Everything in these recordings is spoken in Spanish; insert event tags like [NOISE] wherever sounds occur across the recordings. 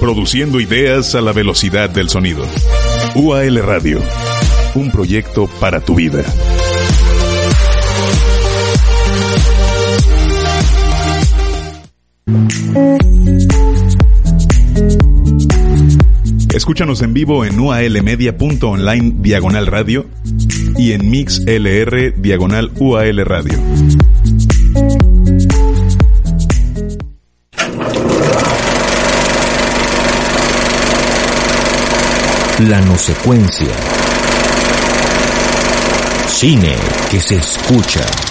Produciendo ideas a la velocidad del sonido. UAL Radio, un proyecto para tu vida. Escúchanos en vivo en ualmedia.online diagonal radio y en mixlr diagonal UAL radio. La no secuencia. Cine que se escucha.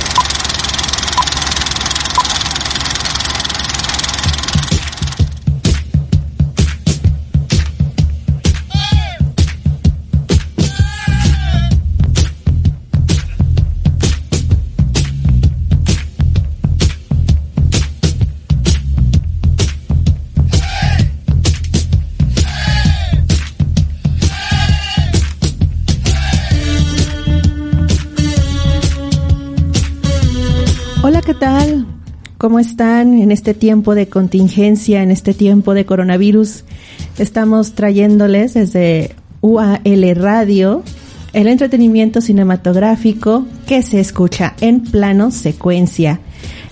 ¿Cómo están en este tiempo de contingencia, en este tiempo de coronavirus? Estamos trayéndoles desde UAL Radio el entretenimiento cinematográfico que se escucha en plano secuencia.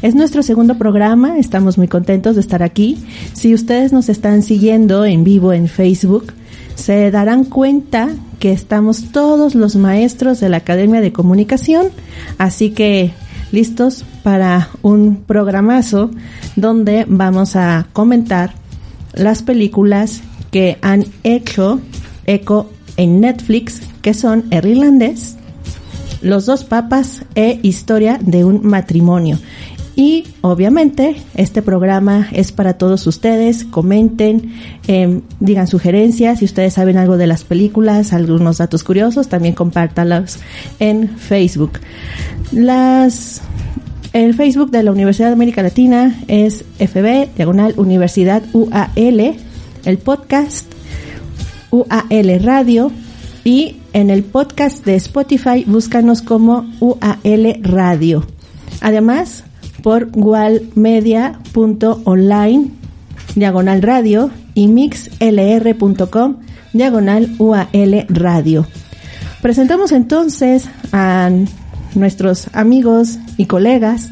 Es nuestro segundo programa, estamos muy contentos de estar aquí. Si ustedes nos están siguiendo en vivo en Facebook, se darán cuenta que estamos todos los maestros de la Academia de Comunicación, así que listos para un programazo donde vamos a comentar las películas que han hecho eco en Netflix, que son El Irlandés, Los dos papas e Historia de un matrimonio. Y obviamente este programa es para todos ustedes. Comenten, eh, digan sugerencias. Si ustedes saben algo de las películas, algunos datos curiosos, también compártalos en Facebook. Las el Facebook de la Universidad de América Latina es FB, diagonal Universidad UAL, el podcast UAL Radio y en el podcast de Spotify búscanos como UAL Radio. Además, por gualmedia.online diagonal radio y mixlr.com diagonal UAL radio. Presentamos entonces a nuestros amigos y colegas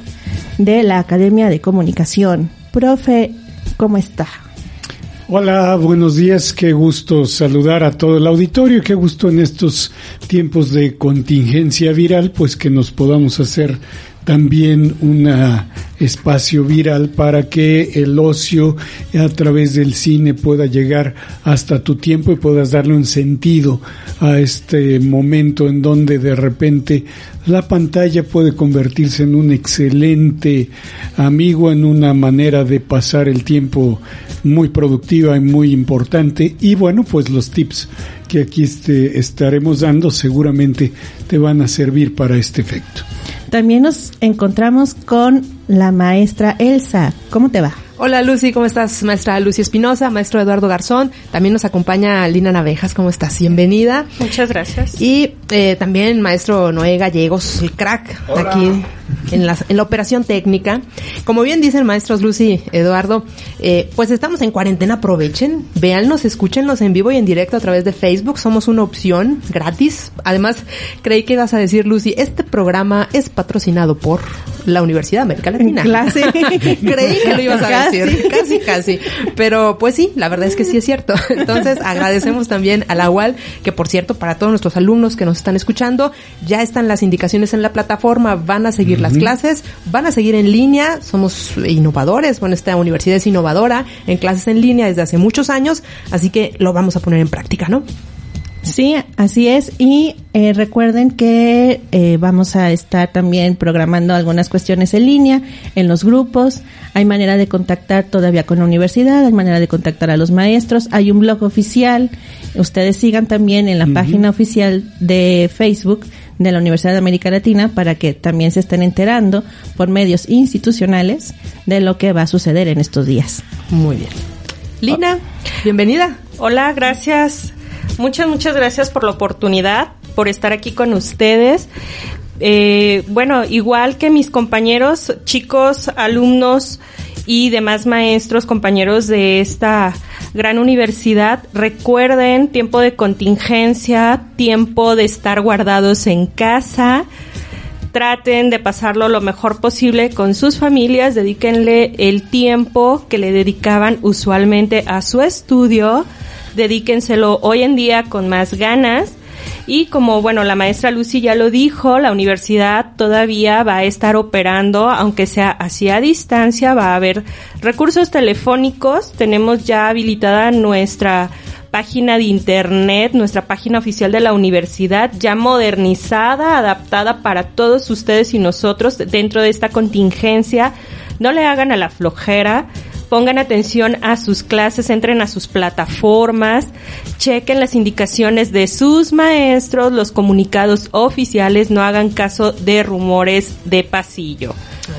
de la Academia de Comunicación. Profe, ¿cómo está? Hola, buenos días, qué gusto saludar a todo el auditorio, qué gusto en estos tiempos de contingencia viral, pues que nos podamos hacer también un espacio viral para que el ocio a través del cine pueda llegar hasta tu tiempo y puedas darle un sentido a este momento en donde de repente la pantalla puede convertirse en un excelente amigo, en una manera de pasar el tiempo muy productiva y muy importante. Y bueno, pues los tips que aquí este, estaremos dando seguramente te van a servir para este efecto. También nos encontramos con la maestra Elsa. ¿Cómo te va? Hola Lucy, ¿cómo estás? Maestra Lucy Espinosa, maestro Eduardo Garzón. También nos acompaña Lina Navejas, ¿cómo estás? Bienvenida. Muchas gracias. Y eh, también maestro Noé Gallegos, el crack, Hola. aquí en la, en la operación técnica. Como bien dicen maestros Lucy, Eduardo, eh, pues estamos en cuarentena, aprovechen, véannos, escúchennos en vivo y en directo a través de Facebook, somos una opción gratis. Además, creí que ibas a decir, Lucy, este programa es patrocinado por la Universidad de América Latina. Clase. [LAUGHS] creí que lo ibas a Casi. decir, casi, casi. Pero pues sí, la verdad es que sí es cierto. [LAUGHS] Entonces, agradecemos también a la UAL, que por cierto, para todos nuestros alumnos que nos están escuchando, ya están las indicaciones en la plataforma, van a seguir las clases, van a seguir en línea, somos innovadores, bueno, esta universidad es innovadora en clases en línea desde hace muchos años, así que lo vamos a poner en práctica, ¿no? Sí, así es. Y eh, recuerden que eh, vamos a estar también programando algunas cuestiones en línea, en los grupos. Hay manera de contactar todavía con la universidad, hay manera de contactar a los maestros. Hay un blog oficial. Ustedes sigan también en la página oficial de Facebook de la Universidad de América Latina para que también se estén enterando por medios institucionales de lo que va a suceder en estos días. Muy bien. Lina, bienvenida. Hola, gracias. Muchas, muchas gracias por la oportunidad, por estar aquí con ustedes. Eh, bueno, igual que mis compañeros, chicos, alumnos y demás maestros, compañeros de esta gran universidad, recuerden tiempo de contingencia, tiempo de estar guardados en casa. Traten de pasarlo lo mejor posible con sus familias, dedíquenle el tiempo que le dedicaban usualmente a su estudio dedíquenselo hoy en día con más ganas. Y como, bueno, la maestra Lucy ya lo dijo, la universidad todavía va a estar operando, aunque sea así a distancia, va a haber recursos telefónicos. Tenemos ya habilitada nuestra página de internet, nuestra página oficial de la universidad, ya modernizada, adaptada para todos ustedes y nosotros dentro de esta contingencia. No le hagan a la flojera pongan atención a sus clases, entren a sus plataformas, chequen las indicaciones de sus maestros, los comunicados oficiales, no hagan caso de rumores de pasillo.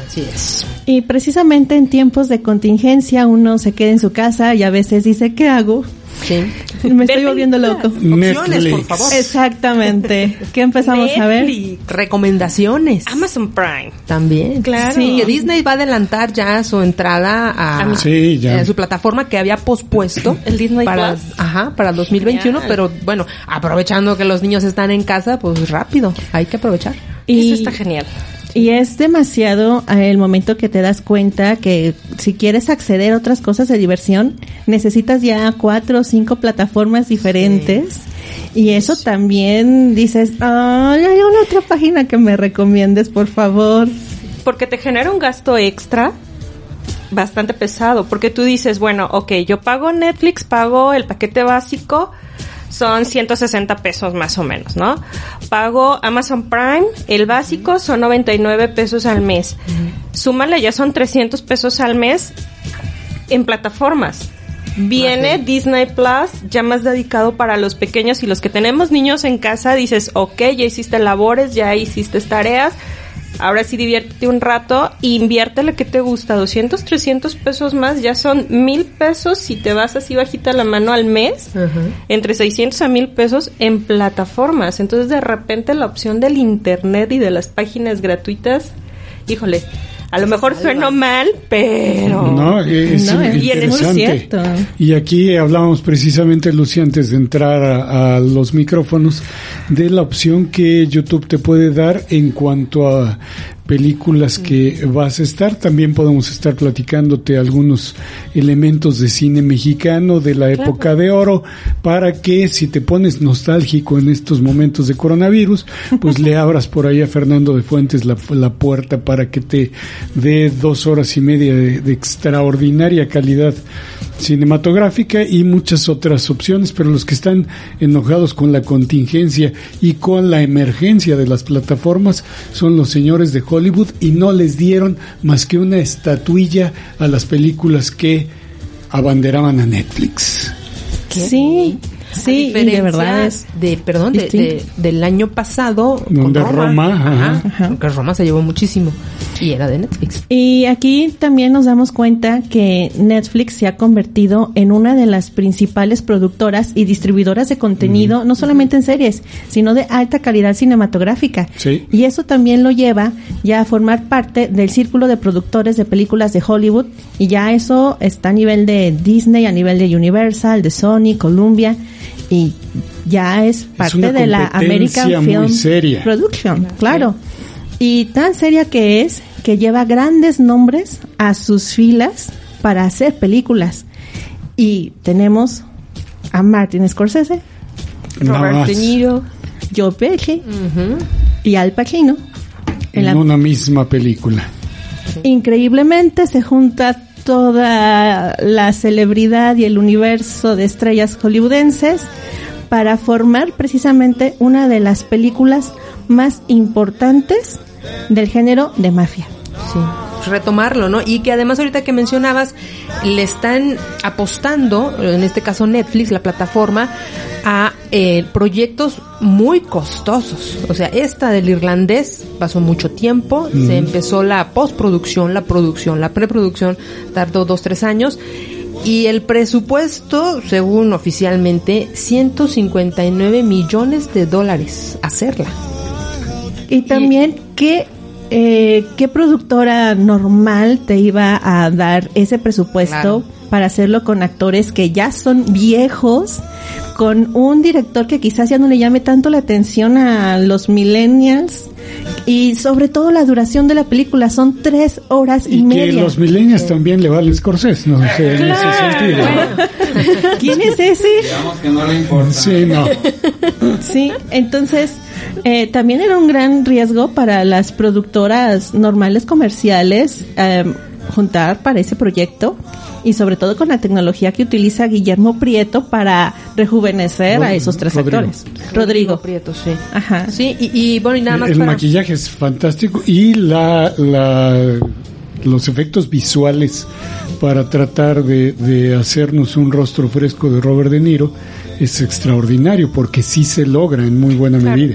Así es. Y precisamente en tiempos de contingencia uno se queda en su casa y a veces dice, ¿qué hago? Sí. Me estoy volviendo loco. Opciones, por favor. Exactamente. ¿Qué empezamos a ver? Recomendaciones. Amazon Prime. También. Claro. Sí, Disney va a adelantar ya su entrada a, Sí, ya. a su plataforma que había pospuesto. [CLEARS THROAT] El Disney para, Plus. Ajá, para el 2021, Genial. pero bueno, aprovechando que los niños están en casa, pues rápido, hay que aprovechar. Y, Eso está genial. Y es demasiado eh, el momento que te das cuenta que si quieres acceder a otras cosas de diversión, necesitas ya cuatro o cinco plataformas diferentes. Y eso también dices, ay, hay una otra página que me recomiendes, por favor. Porque te genera un gasto extra bastante pesado. Porque tú dices, bueno, ok, yo pago Netflix, pago el paquete básico, son 160 pesos más o menos, ¿no? Pago Amazon Prime, el básico son 99 pesos al mes. Súmale, ya son 300 pesos al mes en plataformas. Viene Disney Plus, ya más dedicado para los pequeños y los que tenemos niños en casa, dices, ok, ya hiciste labores, ya hiciste tareas, ahora sí diviértete un rato, invierte lo que te gusta, 200, 300 pesos más, ya son mil pesos si te vas así bajita la mano al mes, entre 600 a mil pesos en plataformas. Entonces de repente la opción del internet y de las páginas gratuitas, híjole, a lo mejor sueno mal, pero... No, es No, es- y es muy interesante. cierto. Y aquí hablábamos precisamente, Lucy, antes de entrar a, a los micrófonos, de la opción que YouTube te puede dar en cuanto a películas que vas a estar. También podemos estar platicándote algunos elementos de cine mexicano de la época de oro para que si te pones nostálgico en estos momentos de coronavirus, pues le [LAUGHS] abras por ahí a Fernando de Fuentes la, la puerta para que te dé dos horas y media de, de extraordinaria calidad cinematográfica y muchas otras opciones, pero los que están enojados con la contingencia y con la emergencia de las plataformas son los señores de Hollywood y no les dieron más que una estatuilla a las películas que abanderaban a Netflix. Sí, sí, y de verdad es de, perdón, de, del año pasado. con Donde Roma, ajá. Ajá, Porque Roma se llevó muchísimo. Y era de Netflix. Y aquí también nos damos cuenta que Netflix se ha convertido en una de las principales productoras y distribuidoras de contenido, no solamente en series, sino de alta calidad cinematográfica. Sí. Y eso también lo lleva ya a formar parte del círculo de productores de películas de Hollywood y ya eso está a nivel de Disney, a nivel de Universal, de Sony, Columbia y ya es parte una de la American Film seria. Production, claro. Y tan seria que es que lleva grandes nombres a sus filas para hacer películas. Y tenemos a Martin Scorsese, Robert más. De Niro. Joe Pesci y Al Pacino. En en la- una misma película. Increíblemente se junta toda la celebridad y el universo de estrellas hollywoodenses para formar precisamente una de las películas más importantes del género de mafia. Sí, retomarlo, ¿no? Y que además ahorita que mencionabas, le están apostando, en este caso Netflix, la plataforma, a eh, proyectos muy costosos. O sea, esta del irlandés pasó mucho tiempo, se empezó la postproducción, la producción, la preproducción, tardó dos, tres años. Y el presupuesto, según oficialmente, 159 millones de dólares hacerla. Y también, ¿qué, eh, ¿qué productora normal te iba a dar ese presupuesto Claro. Para hacerlo con actores que ya son viejos, con un director que quizás ya no le llame tanto la atención a los millennials? Y sobre todo la duración de la película, son tres horas y, Y que media. los millennials también le vale Scorsese, no sé, en ese sentido. [LAUGHS] ¿Quién es ese? Digamos que no le importa. Sí, no. [LAUGHS] Sí, entonces eh, también era un gran riesgo para las productoras normales comerciales eh, juntar para ese proyecto y sobre todo con la tecnología que utiliza Guillermo Prieto para rejuvenecer a esos tres Rodrigo. actores. Rodrigo. Prieto, sí. Ajá. Sí, y, y bueno, y nada más el para... maquillaje es fantástico y la, la los efectos visuales para tratar de, de hacernos un rostro fresco de Robert De Niro es extraordinario porque sí se logra en muy buena medida.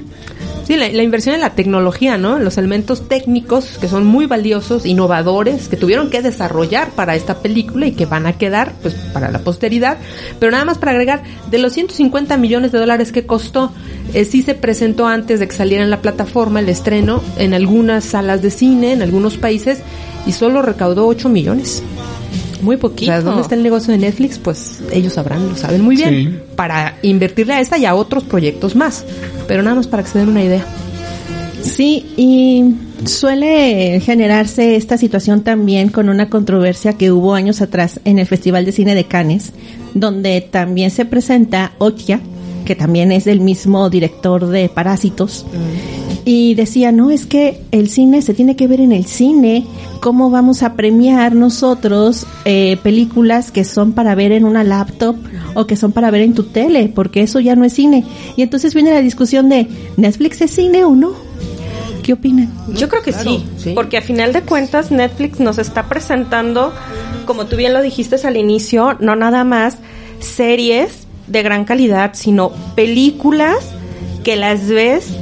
Sí, la, inversión en la tecnología, ¿no? Los elementos técnicos que son muy valiosos, innovadores, que tuvieron que desarrollar para esta película y que van a quedar, pues, para la posteridad. Pero nada más para agregar, de los 150 millones de dólares que costó, eh, sí se presentó antes de que saliera en la plataforma el estreno en algunas salas de cine, en algunos países, y solo recaudó 8 millones. Muy O poquito. sea, ¿dónde está el negocio de Netflix? Pues ellos sabrán, lo saben muy bien. Sí. Para invertirle a esta y a otros proyectos más. Pero nada más para que se den una idea. Sí, y suele generarse esta situación también con una controversia que hubo años atrás en el Festival de Cine de Cannes, donde también se presenta Otia, que también es del mismo director de Parásitos, y decía, no, es que el cine se tiene que ver en el cine, ¿cómo vamos a premiar nosotros eh, películas que son para ver en una laptop o que son para ver en tu tele? Porque eso ya no es cine. Y entonces viene la discusión de, ¿Netflix es cine o no? ¿Qué opinan? Yo creo que sí, sí. porque a final de cuentas Netflix nos está presentando, como tú bien lo dijiste al inicio, no nada más series de gran calidad, sino películas que las ves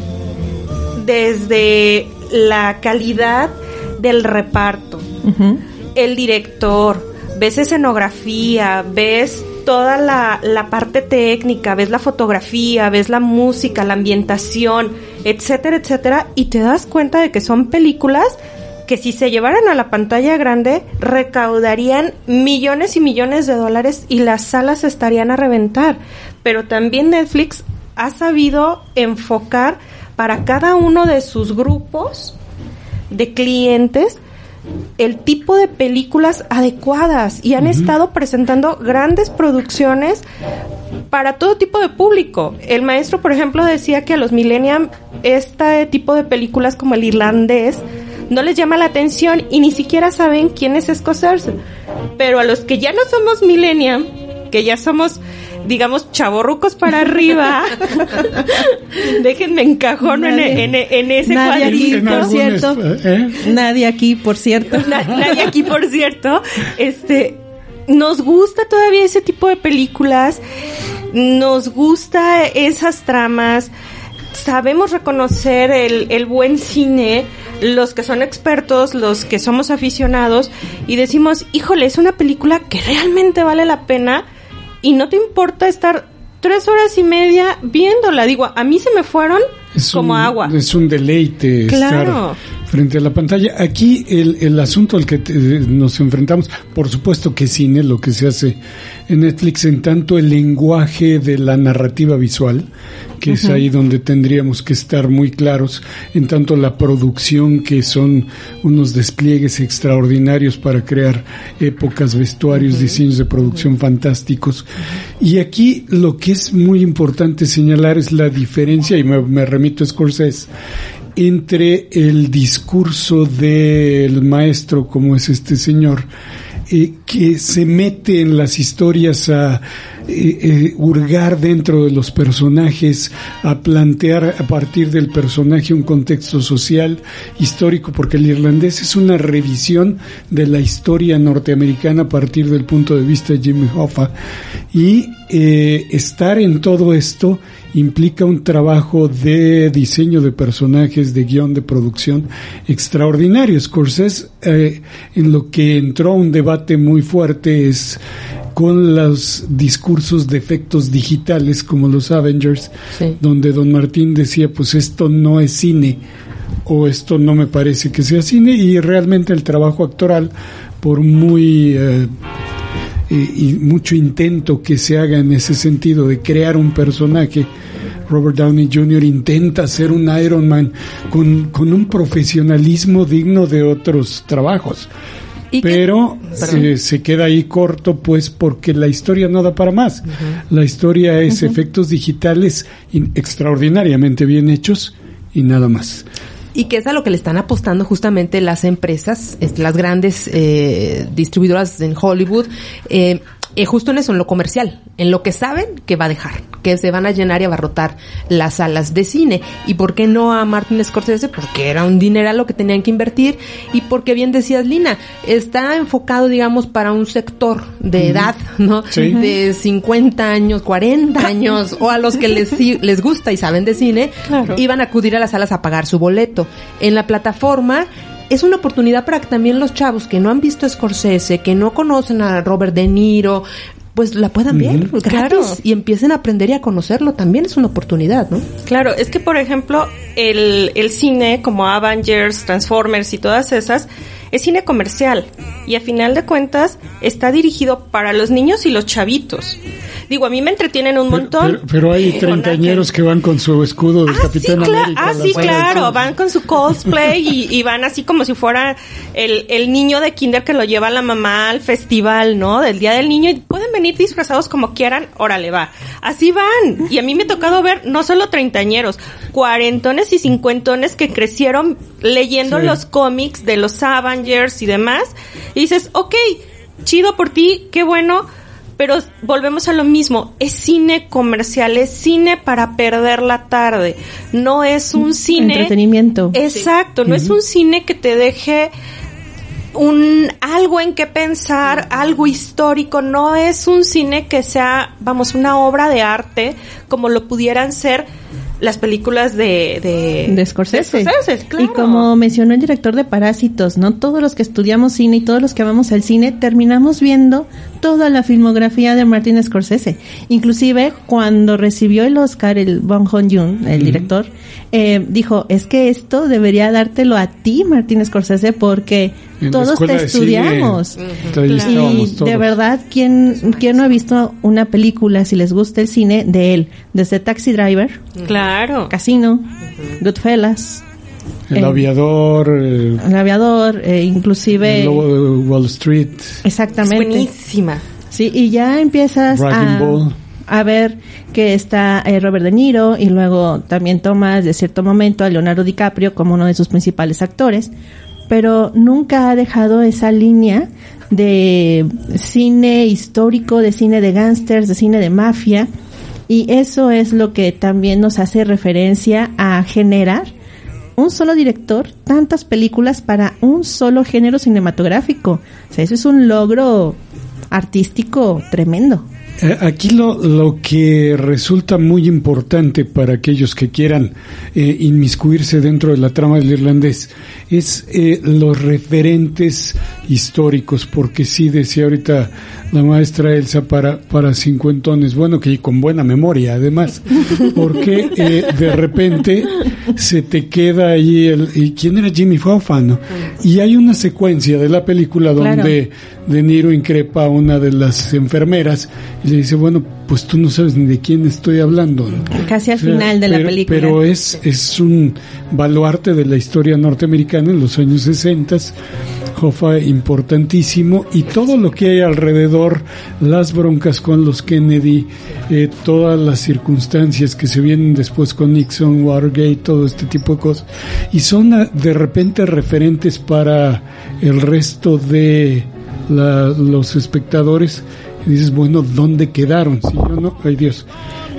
desde la calidad del reparto, el director, ves escenografía, ves toda la, la parte técnica, ves la fotografía, ves la música, la ambientación, etcétera, etcétera, y te das cuenta de que son películas que si se llevaran a la pantalla grande recaudarían millones y millones de dólares y las salas estarían a reventar. Pero también Netflix ha sabido enfocar para cada uno de sus grupos de clientes el tipo de películas adecuadas y han estado presentando grandes producciones para todo tipo de público. El maestro, por ejemplo, decía que a los millennials este tipo de películas como el irlandés no les llama la atención y ni siquiera saben quién es Scorsese. Pero a los que ya no somos millennials, que ya somos digamos, chavorrucos para arriba. [LAUGHS] Déjenme encajono en, Nadie- en, en ese nadie aquí, por cierto. ¿eh? Nadie aquí, por cierto. Na- nadie aquí, por cierto, este, nos gusta todavía ese tipo de películas, nos gusta esas tramas, sabemos reconocer el, el buen cine, los que son expertos, los que somos aficionados, y decimos, híjole, es una película que realmente vale la pena y no te importa estar tres horas y media viéndola. Digo, a mí se me fueron Es como un, agua. Es un deleite Claro. estar frente a la pantalla. Aquí el, el asunto al que te- nos enfrentamos, por supuesto que cine, lo que se hace en Netflix, en tanto el lenguaje de la narrativa visual, que es ahí donde tendríamos que estar muy claros, en tanto la producción, que son unos despliegues extraordinarios para crear épocas, vestuarios, diseños de producción fantásticos. Y aquí lo que es muy importante señalar es la diferencia, y me, me remito a Scorsese, entre el discurso del maestro, como es este señor, eh, que se mete en las historias a eh, eh, hurgar dentro de los personajes, a plantear a partir del personaje un contexto social, histórico, porque el irlandés es una revisión de la historia norteamericana a partir del punto de vista de Jimmy Hoffa. Y eh, estar en todo esto implica un trabajo de diseño de personajes, de guion, de producción extraordinario. Scorsese, eh, en lo que entró un debate muy fuerte es con los discursos de efectos digitales como los Avengers, Sí. donde don Martín decía, pues esto no es cine o esto no me parece que sea cine y realmente el trabajo actoral, por muy... eh, eh, y mucho intento que se haga en ese sentido de crear un personaje. Robert Downey Jr. intenta hacer un Iron Man con, con un profesionalismo digno de otros trabajos. Pero se, se queda ahí corto, pues, porque la historia no da para más. La historia es efectos digitales in- extraordinariamente bien hechos y nada más. Y que es a lo que le están apostando justamente las empresas, las grandes eh, distribuidoras en Hollywood, eh, eh, justo en eso, en lo comercial, en lo que saben que va a dejar, que se van a llenar y abarrotar las salas de cine. ¿Y por qué no a Martin Scorsese? Porque era un dineral lo que tenían que invertir y porque bien decías, Lina, está enfocado, digamos, para un sector de edad, ¿no? Sí. De 50 años, 40 [LAUGHS] años, o a los que les, les gusta y saben de cine, Claro. iban a acudir a las salas a pagar su boleto. En la plataforma es una oportunidad para que también los chavos que no han visto Scorsese, que no conocen a Robert De Niro, pues la puedan ver gratis Claro. y empiecen a aprender y a conocerlo. También es una oportunidad, ¿no? Claro, es que por ejemplo, el, el cine como Avengers, Transformers y todas esas, es cine comercial. Y a final de cuentas está dirigido para los niños y los chavitos. Digo, a mí me entretienen un Pero, montón. pero- pero hay treintañeros que van con su escudo del Ah, sí, Capitán cla- América. ah, sí, de claro, van con su cosplay y, y van así como si fuera el, el niño de kinder que lo lleva la mamá al festival, ¿no? Del Día del Niño y pueden venir disfrazados como quieran, órale va. Así van. Y a mí me ha tocado ver no solo treintañeros, cuarentones y cincuentones que crecieron leyendo Sí. los cómics de los Avengers y demás. Y dices, ok, chido por ti, qué bueno. Pero volvemos a lo mismo, es cine comercial, es cine para perder la tarde, no es un cine... Entretenimiento. Exacto, no es un cine que te deje un algo en que pensar, algo histórico, no es un cine que sea, vamos, una obra de arte como lo pudieran ser las películas de de, de Scorsese. de Scorsese, claro. Y como mencionó el director de Parásitos, ¿no? Todos los que estudiamos cine y todos los que amamos el cine terminamos viendo toda la filmografía de Martin Scorsese. Inclusive cuando recibió el Oscar el Bong Joon-yoon, el director, eh, dijo, es que esto debería dártelo a ti, Martin Scorsese, porque En todos te estudiamos. Y todos. de verdad, ¿quién, ¿quién no ha visto una película, si les gusta el cine, de él? Desde Taxi Driver, Claro. Casino, Goodfellas, El Eh, aviador, El Aviador, eh, inclusive... el lobo de Wall Street, Es Exactamente. buenísima. Sí, y ya empiezas a, Ball. a ver que está eh, Robert De Niro y luego también tomas de cierto momento a Leonardo DiCaprio como uno de sus principales actores, pero nunca ha dejado esa línea de cine histórico, de cine de gángsters, de cine de mafia, y eso es lo que también nos hace referencia a generar un solo director, tantas películas para un solo género cinematográfico. O sea, eso es un logro artístico tremendo. Eh, Aquí lo, lo que resulta muy importante para aquellos que quieran eh, inmiscuirse dentro de la trama del irlandés es eh, los referentes históricos, porque sí decía ahorita la maestra Elsa para, para cincuentones, bueno, que con buena memoria además, [LAUGHS] porque eh, de repente se te queda ahí el, ¿y quién era Jimmy Hoffa? no? Y hay una secuencia de la película Claro. donde de Niro increpa a una de las enfermeras y le dice, bueno, pues tú no sabes ni de quién estoy hablando. ¿no? Casi al O sea, final de la pero- película. Pero es, es un baluarte de la historia norteamericana en los años 60, Hoffa importantísimo, y todo lo que hay alrededor, las broncas con los Kennedy, eh, todas las circunstancias que se vienen después con Nixon, Watergate, todo este tipo de cosas, y son ah, de repente referentes para el resto de la- los espectadores dices, bueno, ¿dónde quedaron? Si yo no, ay Dios,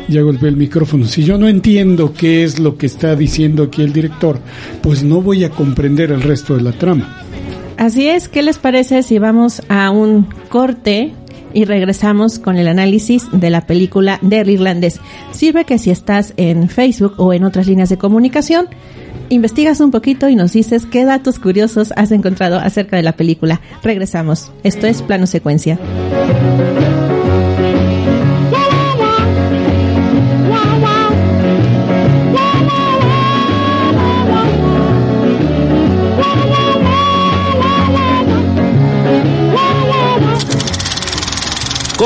ya golpeé el micrófono. Si yo no entiendo qué es lo que está diciendo aquí el director, pues no voy a comprender el resto de la trama. Así es, ¿qué les parece si vamos a un corte y regresamos con el análisis de la película del irlandés? Sirve que si estás en Facebook o en otras líneas de comunicación, investigas un poquito y nos dices qué datos curiosos has encontrado acerca de la película. Regresamos. Esto es plano secuencia.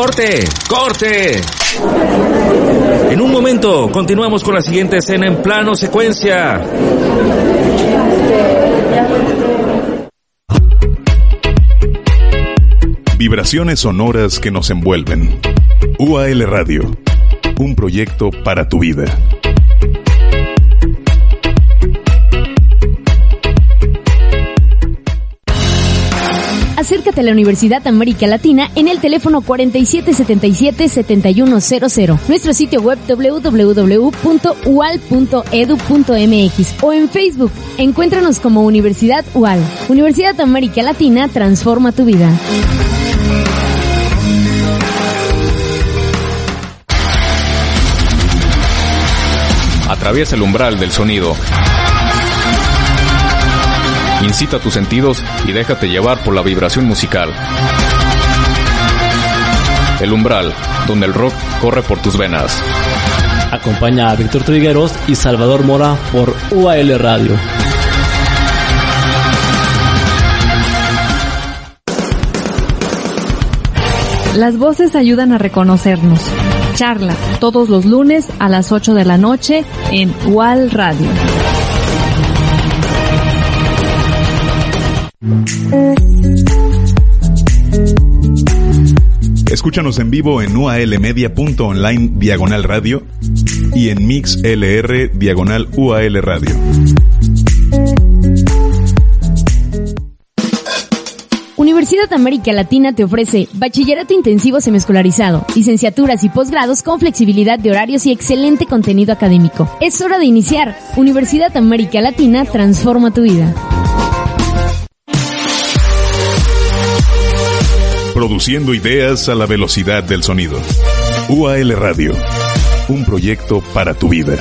¡Corte! ¡Corte! En un momento continuamos con la siguiente escena en plano secuencia. Vibraciones sonoras que nos envuelven. UAL Radio. Un proyecto para tu vida. Acércate a la Universidad América Latina en el teléfono 4777-7100, nuestro sitio web www.ual.edu.mx o en Facebook. Encuéntranos como Universidad UAL. Universidad América Latina transforma tu vida. Atraviesa el umbral del sonido. Incita tus sentidos y déjate llevar por la vibración musical. El umbral, donde el rock corre por tus venas. Acompaña a Víctor Trigueros y Salvador Mora por UAL Radio. Las voces ayudan a reconocernos. Charla todos los lunes a las 8 de la noche en UAL Radio. Escúchanos en vivo en ualmedia.online diagonal radio y en mixlr diagonal UAL radio. Universidad América Latina te ofrece bachillerato intensivo semiescolarizado, licenciaturas y posgrados con flexibilidad de horarios y excelente contenido académico. Es hora de iniciar. Universidad América Latina transforma tu vida. Produciendo ideas a la velocidad del sonido. UAL Radio. Un proyecto para tu vida.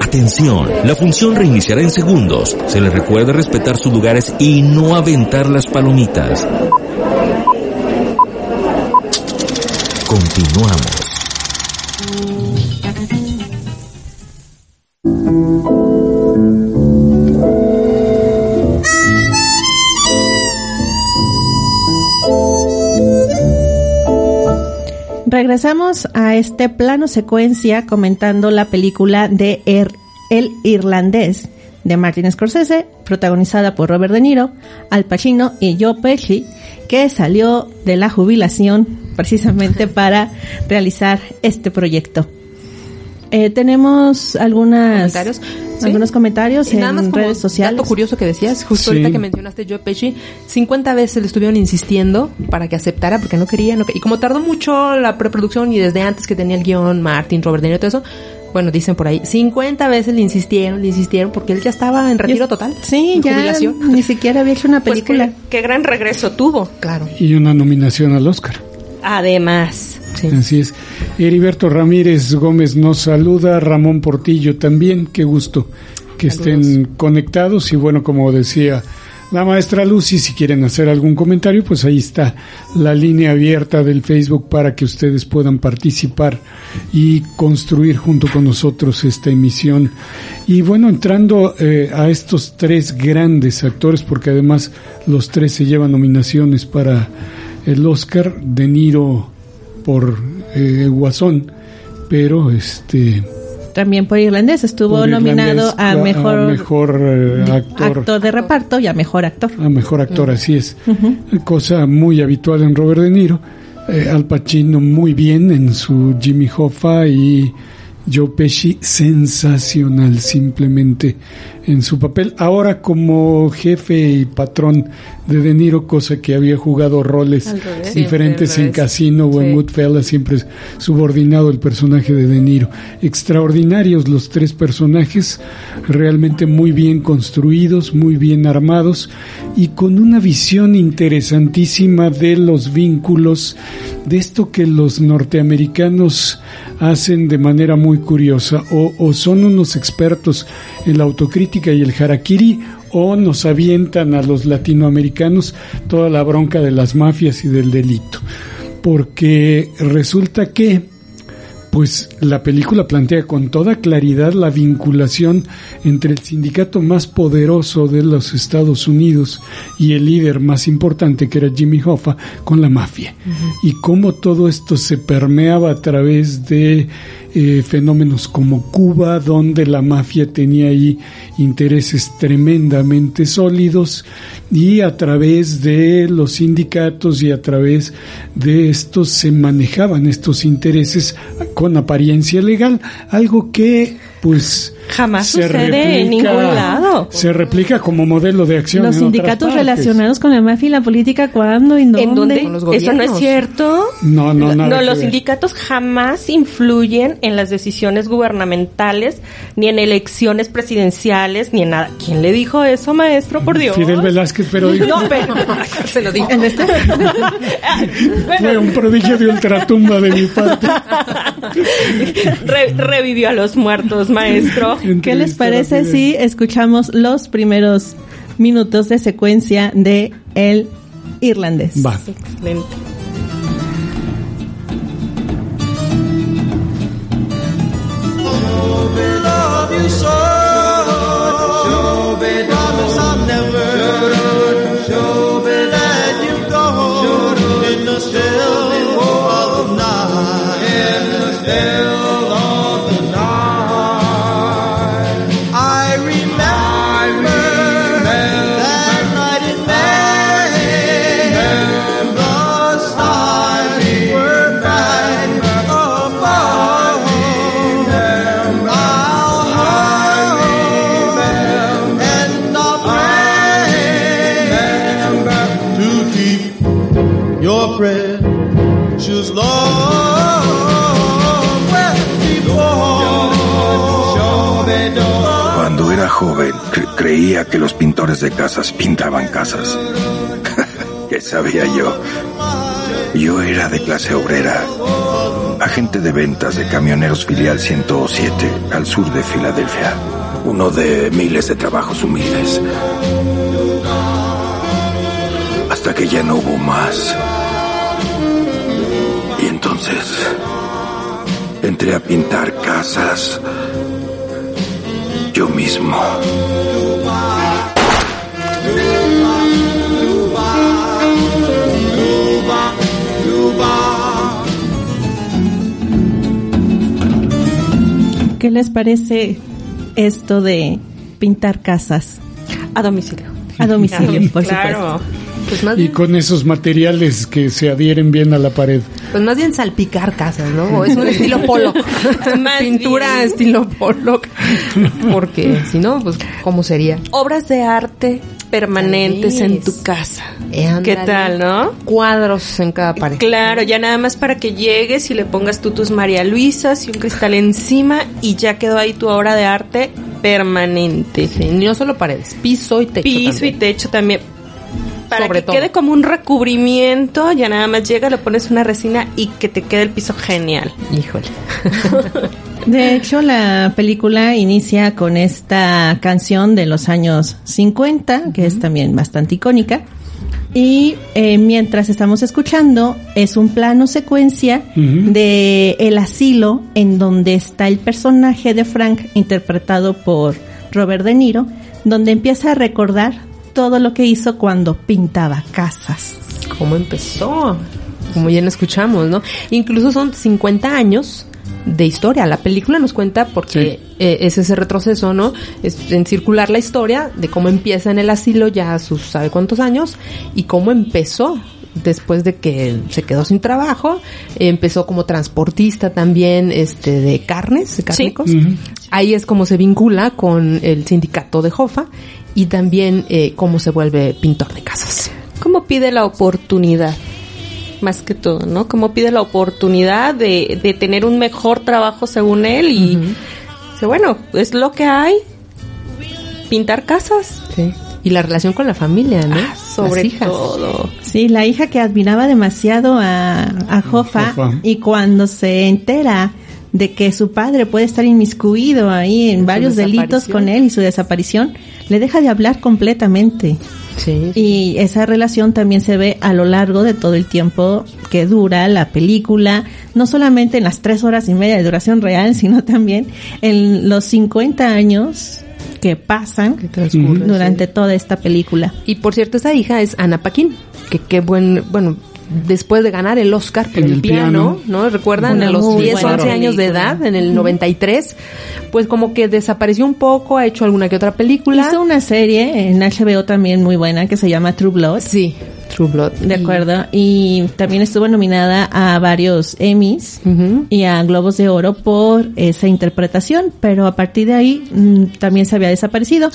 Atención, la función reiniciará en segundos. Se les recuerda respetar sus lugares y no aventar las palomitas. Continuamos. Regresamos a este plano secuencia comentando la película de Er- El Irlandés de Martin Scorsese, protagonizada por Robert De Niro, Al Pacino y Joe Pesci, que salió de la jubilación precisamente [LAUGHS] para realizar este proyecto. Eh, tenemos algunas ¿Comentarios? Sí. algunos comentarios Y nada más en como redes sociales. Dato curioso que decías, justo Sí. ahorita que mencionaste Joe Pesci, 50 veces le estuvieron insistiendo para que aceptara porque no quería, no y como tardó mucho la preproducción y desde antes que tenía el guion Martin, Robert De Niro, todo eso, bueno, dicen por ahí, 50 veces le insistieron, le insistieron porque él ya estaba en retiro total. Sí, en ya jubilación. ni siquiera había hecho una Pues película. qué, qué gran regreso tuvo. Claro. Y una nominación al Oscar. Además. Así es. Heriberto Ramírez Gómez nos saluda, Ramón Portillo también, qué gusto que estén conectados y bueno, como decía la maestra Lucy, si quieren hacer algún comentario, pues ahí está la línea abierta del Facebook para que ustedes puedan participar y construir junto con nosotros esta emisión. Y bueno, entrando eh, a estos tres grandes actores, porque además los tres se llevan nominaciones para el Oscar, De Niro por eh, Guasón, pero este También por irlandés estuvo por nominado irlandés, a mejor, mejor, eh, actor, actor de reparto y a mejor actor. a mejor actor, así es. Cosa muy habitual en Robert De Niro. Eh, Al Pacino muy bien en su Jimmy Hoffa y Joe Pesci sensacional simplemente en su papel. Ahora como jefe y patrón de De Niro, cosa que había jugado roles revés. diferentes en. Casino o en Sí. Goodfellas, siempre subordinado el personaje de De Niro. Extraordinarios los tres personajes, realmente muy bien construidos, muy bien armados y con una visión interesantísima de los vínculos, de esto que los norteamericanos hacen de manera muy curiosa, o, o son unos expertos en la autocrítica y el harakiri, o nos avientan a los latinoamericanos toda la bronca de las mafias y del delito. Porque resulta que pues la película plantea con toda claridad la vinculación entre el sindicato más poderoso de los Estados Unidos y el líder más importante que era Jimmy Hoffa con la mafia y cómo todo esto se permeaba a través de eh, fenómenos como Cuba donde la mafia tenía ahí intereses tremendamente sólidos y a través de los sindicatos y a través de estos se manejaban estos intereses con apariencia legal, algo que pues Jamás se sucede en ningún lado. Se replica como modelo de acción. Los en sindicatos relacionados con la mafia y la política, ¿cuándo? ¿En dónde? ¿En dónde? Con los Eso no es cierto. No, no, nada No, los ver. sindicatos jamás influyen en las decisiones gubernamentales, ni en elecciones presidenciales, ni en nada. ¿Quién le dijo eso, maestro? Por Dios. Fidel Velázquez, pero dijo, No, pero... [LAUGHS] Se lo digo. fue un prodigio de ultratumba de mi parte. [LAUGHS] Re- revivió a los muertos, maestro. ¿Qué les parece si escuchamos los primeros minutos de secuencia de El Irlandés? Va. Excelente. Show joven, cre- creía que los pintores de casas pintaban casas. [LAUGHS] ¿Qué sabía yo? Yo era de clase obrera, agente de ventas de camioneros filial 107 al sur de Filadelfia, uno de miles de trabajos humildes. Hasta que ya no hubo más. Y entonces entré a pintar casas mismo. ¿Qué les parece esto de pintar casas A domicilio. a domicilio, por claro. supuesto? Pues más Y bien, con esos materiales que se adhieren bien a la pared. pues más bien salpicar casas, ¿no? Es un estilo Pollock. [LAUGHS] Pintura bien. estilo Pollock. [LAUGHS] Porque si no, pues ¿cómo sería? Obras de arte permanentes en tu casa. Eh. ¿Qué tal, no? Cuadros en cada pared. Claro, ya nada más para que llegues y le pongas tú tus María Luisas y un cristal encima y ya quedó ahí tu obra de arte permanente. Sí, no solo paredes, piso y techo. Piso también. y techo también. Para Sobre que todo. quede como un recubrimiento, ya nada más llega, le pones una resina y que te quede el piso genial. Híjole. [LAUGHS] De hecho, la película inicia con esta canción de los años 50, que es también bastante icónica. Y eh, mientras estamos escuchando, es un plano secuencia de el asilo en donde está el personaje de Frank, interpretado por Robert De Niro, donde empieza a recordar todo lo que hizo cuando pintaba casas. ¿Cómo empezó? Como ya lo escuchamos, ¿no? Incluso son 50 años de historia. La película nos cuenta porque eh, es ese retroceso, ¿no? Es en circular la historia de cómo empieza en el asilo ya a sus sabe cuántos años y cómo empezó después de que se quedó sin trabajo, empezó como transportista también este de carnes, de cárnicos. Ahí es como se vincula con el sindicato de Jofa y también eh, cómo se vuelve pintor de casas. ¿Cómo pide la oportunidad? Más que todo, ¿no? ¿Cómo pide la oportunidad de, de tener un mejor trabajo según él? Y dice, bueno, es lo que hay. Pintar casas. Sí. Y la relación con la familia, ¿no? Ah, sobre Las hijas. todo. Sí, la hija que admiraba demasiado a, a Jofa Jofa. y cuando se entera de que su padre puede estar inmiscuido ahí en varios delitos con él y su desaparición, le deja de hablar completamente. Sí. Y esa relación también se ve a lo largo de todo el tiempo que dura la película, no solamente en las tres horas y media de duración real, sino también en los 50 años que pasan durante toda esta película. Y por cierto, esa hija es Ana Paquin, que qué buen, bueno, después de ganar el Oscar por En el, el piano, piano. ¿no? Recuerdan Una a los muy 10, buena 11 años de edad, en el 93, pues como que desapareció un poco, ha hecho alguna que otra película. Hizo una serie en HBO también muy buena que se llama True Blood. Sí, True Blood. De acuerdo. Y también estuvo nominada a varios Emmys Ujú. y a Globos de Oro por esa interpretación, pero a partir de ahí mm, también se había desaparecido.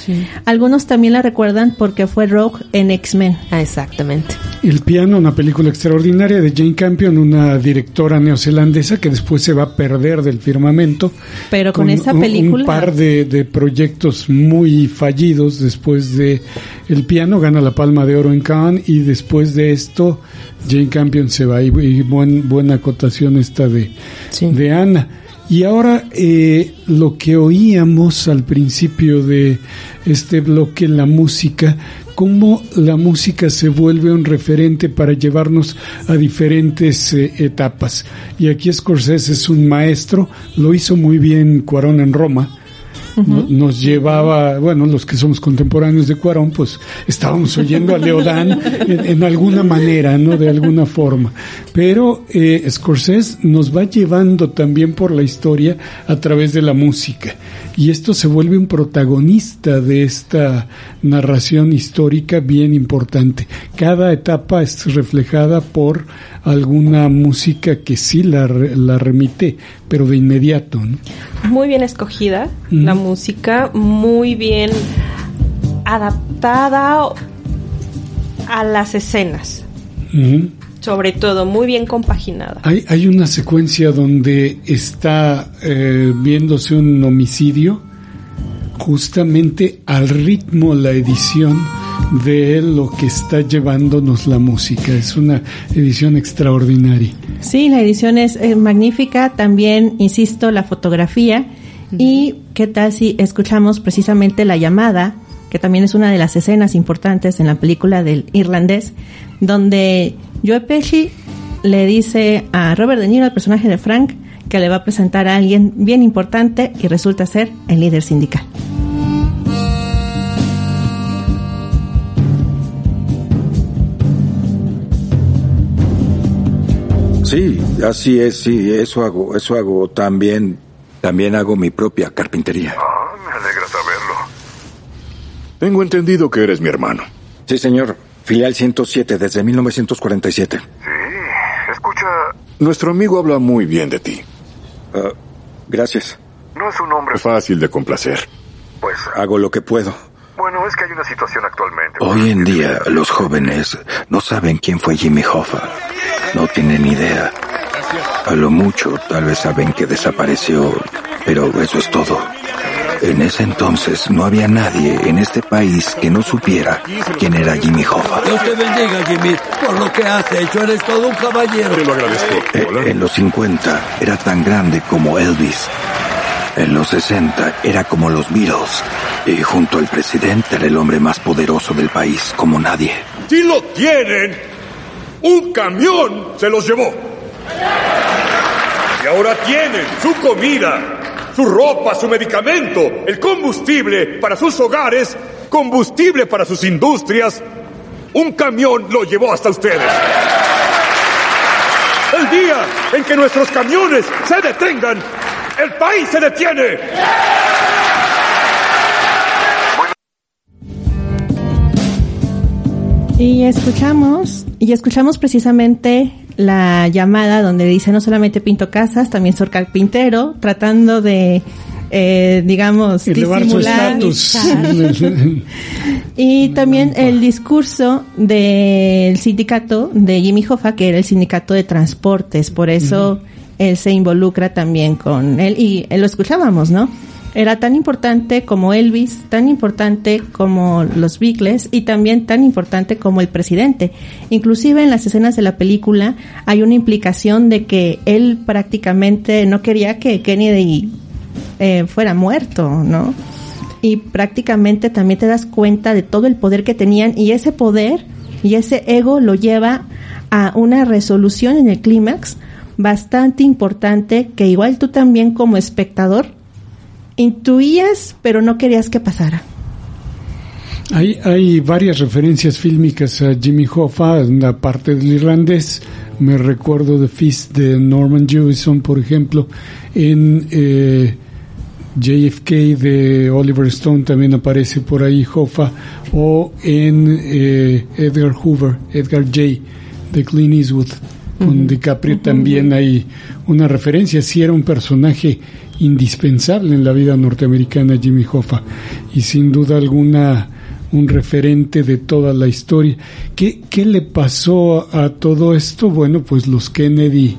Algunos también la recuerdan porque fue Rogue en X-Men. Ah, exactamente. El piano, una película extraordinaria de Jane Campion, una directora neozelandesa que después se va a perder del firmamento. Pero con esa un- película- Un par de, de proyectos muy fallidos después de El piano, gana la Palma de Oro en Cannes y después de esto Jane Campion se va y, y buen- buena acotación esta de, de Ana. Y ahora eh, lo que oíamos al principio de este bloque, la música, cómo la música se vuelve un referente para llevarnos a diferentes eh, etapas. Y aquí Scorsese es un maestro, lo hizo muy bien Cuarón en Roma. No- Nos llevaba, bueno, los que somos contemporáneos de Cuarón, pues estábamos oyendo a Leodán en, en alguna manera, ¿no? De alguna forma. Pero eh, Scorsese nos va llevando también por la historia a través de la música. Y esto se vuelve un protagonista de esta narración histórica bien importante. Cada etapa es reflejada por alguna música que sí la, la remite, pero de inmediato, ¿no? Muy bien escogida la música, muy bien adaptada a las escenas. Sobre todo, muy bien compaginada. Hay, hay una secuencia donde está eh, viéndose un homicidio justamente al ritmo, la edición de lo que está llevándonos la música. Es una edición extraordinaria. Sí, la edición es eh, magnífica. También, insisto, la fotografía. Y qué tal si escuchamos precisamente la llamada, que también es una de las escenas importantes en la película del irlandés, donde Joe Pesci le dice a Robert De Niro, el personaje de Frank, que le va a presentar a alguien bien importante y resulta ser el líder sindical. Sí, así es, sí, eso hago, eso hago. También, también hago mi propia carpintería. Me alegra saberlo. Tengo entendido que eres mi hermano. Sí, señor. Filial 107 desde 1947. Escucha. Nuestro amigo habla muy bien de ti. Ah, gracias. No es un hombre fácil de complacer. Pues hago lo que puedo. Bueno, es que hay una situación actualmente. Hoy en día los jóvenes no saben quién fue Jimmy Hoffa. No tienen idea. A lo mucho tal vez saben que desapareció, pero eso es todo. En ese entonces no había nadie en este país que no supiera quién era Jimmy Hoffa. Dios te bendiga, Jimmy, por lo que has hecho. Eres todo un caballero. Te lo agradezco. Eh, en los 50 era tan grande como Elvis. En los 60 era como los Beatles. Y junto al presidente era el hombre más poderoso del país, como nadie. ¡Sí lo tienen! ¡Un camión se los llevó! Y ahora tienen su comida, su ropa, su medicamento, el combustible para sus hogares, combustible para sus industrias. Un camión lo llevó hasta ustedes. El día en que nuestros camiones se detengan, el país se detiene. Y escuchamos, y escuchamos precisamente la llamada donde dice no solamente pinto casas, también soy carpintero, tratando de, eh, digamos, Elevar su estatus. Y también el discurso del sindicato de Jimmy Hoffa, que era el sindicato de transportes, por eso él se involucra también con él y eh, lo escuchábamos, ¿no? Era tan importante como Elvis, tan importante como los Beatles y también tan importante como el presidente. Inclusive en las escenas de la película hay una implicación de que él prácticamente no quería que Kennedy eh, fuera muerto, ¿no? y prácticamente también te das cuenta de todo el poder que tenían y ese poder y ese ego lo lleva a una resolución en el clímax bastante importante que igual tú también como espectador intuías pero no querías que pasara. Hay, hay varias referencias fílmicas a Jimmy Hoffa en la parte del irlandés. Me recuerdo de Fist de Norman Jewison, por ejemplo. En eh, JFK de Oliver Stone también aparece por ahí Hoffa. O en eh, Edgar Hoover, Edgar J. de Clint Eastwood. Con DiCaprio también hay una referencia. Sí era un personaje indispensable en la vida norteamericana Jimmy Hoffa. Y sin duda alguna un referente de toda la historia. ¿Qué, ¿Qué le pasó a todo esto? Bueno, pues los Kennedy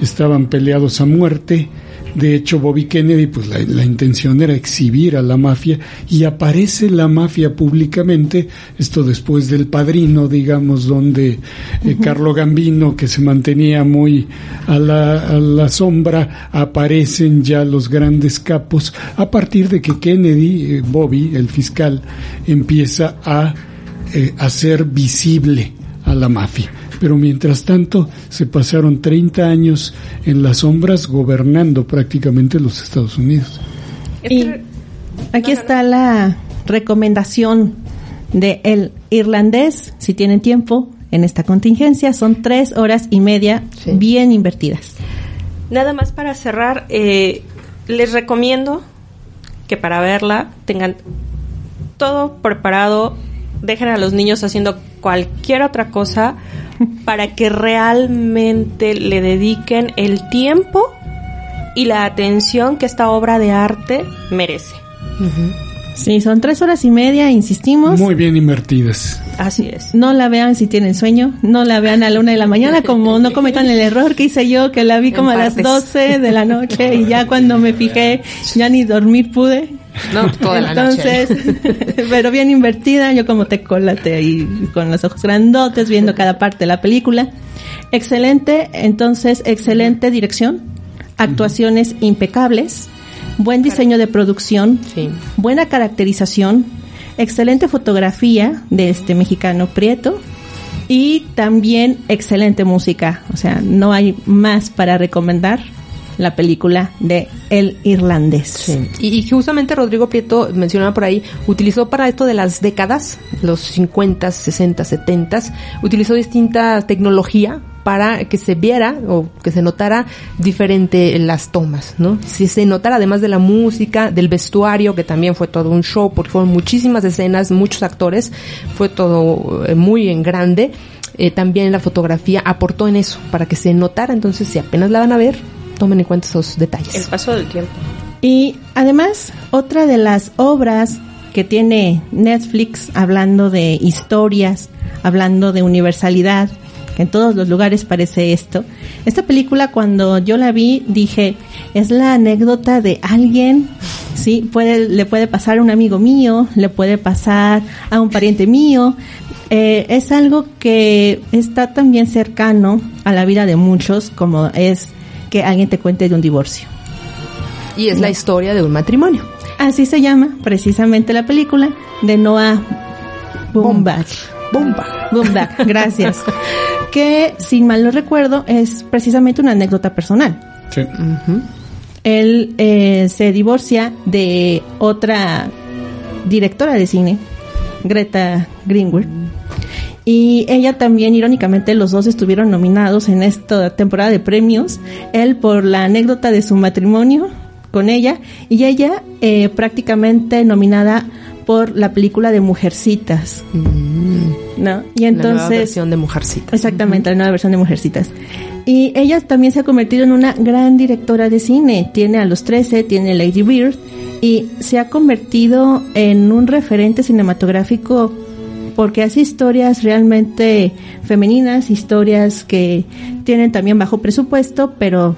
estaban peleados a muerte. De hecho, Bobby Kennedy, pues la, la intención era exhibir a la mafia y aparece la mafia públicamente, esto después del padrino, digamos, donde eh, Carlo Gambino, que se mantenía muy a la, a la sombra, aparecen ya los grandes capos a partir de que Kennedy, eh, Bobby, el fiscal, empieza a eh, hacer visible a la mafia. Pero mientras tanto se pasaron 30 años en las sombras gobernando prácticamente los Estados Unidos. Y aquí está la recomendación de el irlandés, si tienen tiempo en esta contingencia, son tres horas y media bien invertidas. Nada más para cerrar, eh, les recomiendo que para verla tengan todo preparado, dejen a los niños haciendo cualquier otra cosa para que realmente le dediquen el tiempo y la atención que esta obra de arte merece. Sí, son tres horas y media, insistimos. Muy bien invertidas. Así es. No la vean si tienen sueño, no la vean a la una de la mañana, como no cometan el error que hice yo, que la vi como a las partes. 12 de la noche y ya cuando me fijé, ya ni dormir pude. No, toda la noche. Entonces, [LAUGHS] pero bien invertida, yo como te colate ahí con los ojos grandotes viendo cada parte de la película. Excelente, entonces, excelente dirección, actuaciones impecables, buen diseño de producción, buena caracterización, excelente fotografía de este mexicano Prieto y también excelente música. O sea, no hay más para recomendar la película de El Irlandés. Y, y justamente Rodrigo Prieto mencionaba por ahí, utilizó para esto de las décadas, los 50, 60, 70, utilizó distinta tecnología para que se viera o que se notara diferente en las tomas, ¿no? Si se notara además de la música, del vestuario, que también fue todo un show, porque fueron muchísimas escenas, muchos actores, fue todo eh, muy en grande. Eh, también la fotografía aportó en eso, para que se notara, entonces si apenas la van a ver, tomen en cuenta esos detalles. El paso del tiempo. Y además, otra de las obras que tiene Netflix hablando de historias, hablando de universalidad, que en todos los lugares parece esto. Esta película cuando yo la vi dije, es la anécdota de alguien, sí, puede, le puede pasar a un amigo mío, le puede pasar a un pariente mío. Eh, es algo que está también cercano a la vida de muchos, como es que alguien te cuente de un divorcio. Y es la historia de un matrimonio. Así se llama precisamente la película de Noah Baumbach. Bomba. Baumbach, [LAUGHS] gracias. que, sin mal no recuerdo, es precisamente una anécdota personal. Sí. Él eh, se divorcia de otra directora de cine, Greta Greenwood. Y ella también, irónicamente, los dos estuvieron nominados en esta temporada de premios. Él por la anécdota de su matrimonio con ella y ella eh, prácticamente nominada por la película de Mujercitas. ¿No? Y La entonces nueva versión de Mujercitas. Exactamente, la nueva versión de Mujercitas. Y ella también se ha convertido en una gran directora de cine. Tiene a los 13, tiene Lady Bird y se ha convertido en un referente cinematográfico porque hace historias realmente femeninas, historias que tienen también bajo presupuesto, pero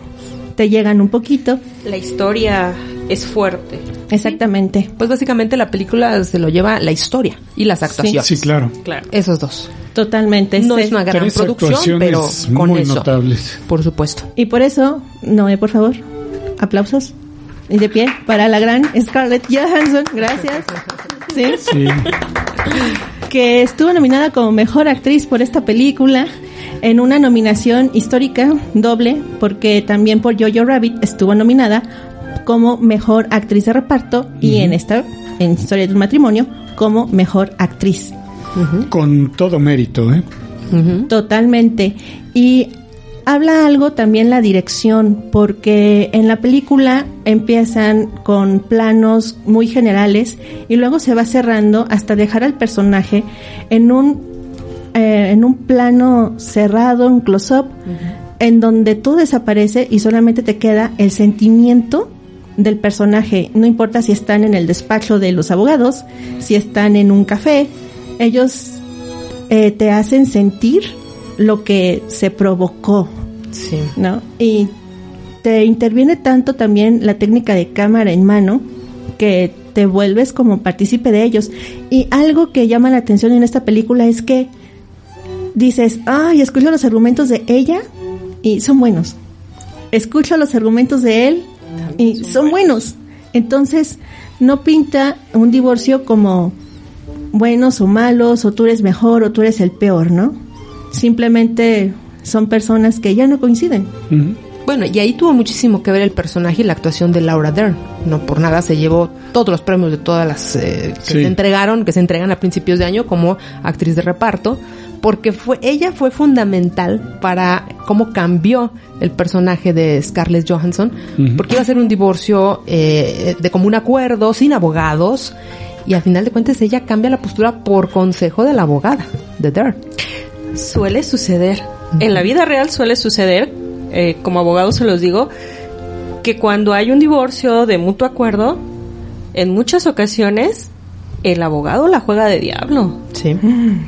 te llegan un poquito. La historia es fuerte. Exactamente. Pues básicamente la película se lo lleva la historia y las actuaciones. Sí, claro. Claro. Esos dos. Totalmente. No Sí. es una gran Tres producción, pero con muy eso. notables. Por supuesto. Y por eso, Noé, por favor, aplausos. Y de pie para la gran Scarlett Johansson. Gracias. Sí. Sí. Que estuvo nominada como mejor actriz por esta película en una nominación histórica doble, porque también por Jojo Rabbit estuvo nominada como mejor actriz de reparto y en esta, en Historia de un matrimonio, como mejor actriz. Con todo mérito, ¿eh? Totalmente. Y habla algo también la dirección, porque en la película empiezan con planos muy generales y luego se va cerrando hasta dejar al personaje en un, eh, en un plano cerrado, un close-up, en donde todo desaparece y solamente te queda el sentimiento del personaje. No importa si están en el despacho de los abogados, si están en un café, ellos eh, te hacen sentir lo que se provocó, Sí. ¿no? Y te interviene tanto también la técnica de cámara en mano que te vuelves como partícipe de ellos. Y algo que llama la atención en esta película es que dices, ay, escucho los argumentos de ella y son buenos. Escucho los argumentos de él y son buenos. Entonces, no pinta un divorcio como buenos o malos, o tú eres mejor o tú eres el peor, ¿no? Simplemente son personas que ya no coinciden. Bueno, y ahí tuvo muchísimo que ver el personaje y la actuación de Laura Dern. No por nada se llevó todos los premios de todas las eh, que Sí. se entregaron, que se entregan a principios de año como actriz de reparto, porque fue ella fue fundamental para cómo cambió el personaje de Scarlett Johansson, porque iba a ser un divorcio eh, de común acuerdo, sin abogados, y al final de cuentas ella cambia la postura por consejo de la abogada, de Dern. Suele suceder. En la vida real suele suceder, eh, como abogado se los digo, que cuando hay un divorcio de mutuo acuerdo, en muchas ocasiones el abogado la juega de diablo. Sí.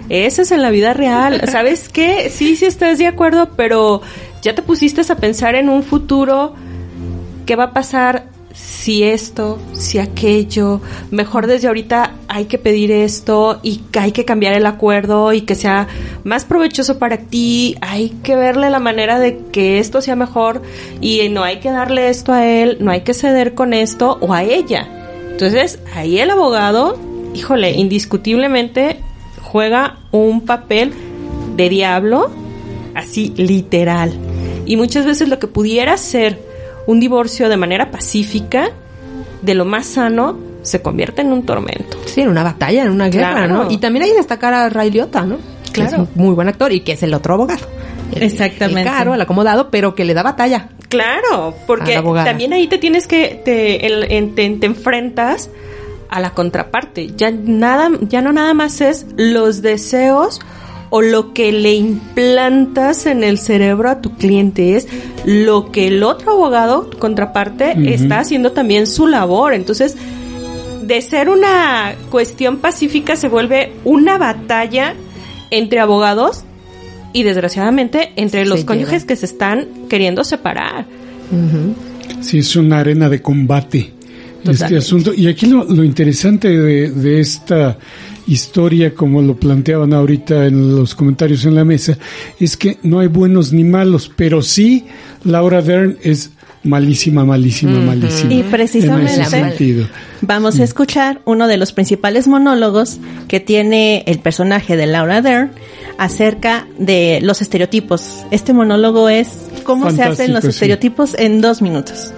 Ese es en la vida real. [LAUGHS] ¿Sabes qué? Sí, sí estás de acuerdo, pero ya te pusiste a pensar en un futuro. ¿Qué va a pasar si esto, si aquello? Mejor desde ahorita hay que pedir esto y que hay que cambiar el acuerdo y que sea más provechoso para ti. Hay que verle la manera de que esto sea mejor y no hay que darle esto a él, no hay que ceder con esto o a ella. Entonces, ahí el abogado, híjole, indiscutiblemente juega un papel de diablo, así literal. Y muchas veces lo que pudiera ser un divorcio de manera pacífica, de lo más sano, se convierte en un tormento. Sí, en una batalla, en una guerra, Claro. ¿no? Y también hay que destacar a Ray Liotta, ¿no? Que Claro. Es un muy buen actor y que es el otro abogado. El- Exactamente. El caro, el acomodado, pero que le da batalla. Claro, porque también ahí te tienes que te, el- en- te, te enfrentas a la contraparte. Ya nada, ya no nada más es los deseos o lo que le implantas en el cerebro a tu cliente es lo que el otro abogado tu contraparte está haciendo también su labor. Entonces, de ser una cuestión pacífica se vuelve una batalla entre abogados y desgraciadamente entre los cónyuges que se están queriendo separar. Sí, es una arena de combate este asunto. Y aquí lo, lo interesante de, de esta historia, como lo planteaban ahorita en los comentarios en la mesa, es que no hay buenos ni malos, pero sí Laura Dern es malísima, malísima, malísima. Y En precisamente ese sentido. vamos a escuchar uno de los principales monólogos que tiene el personaje de Laura Dern acerca de los estereotipos. Este monólogo es cómo se hacen los sí. estereotipos en dos minutos.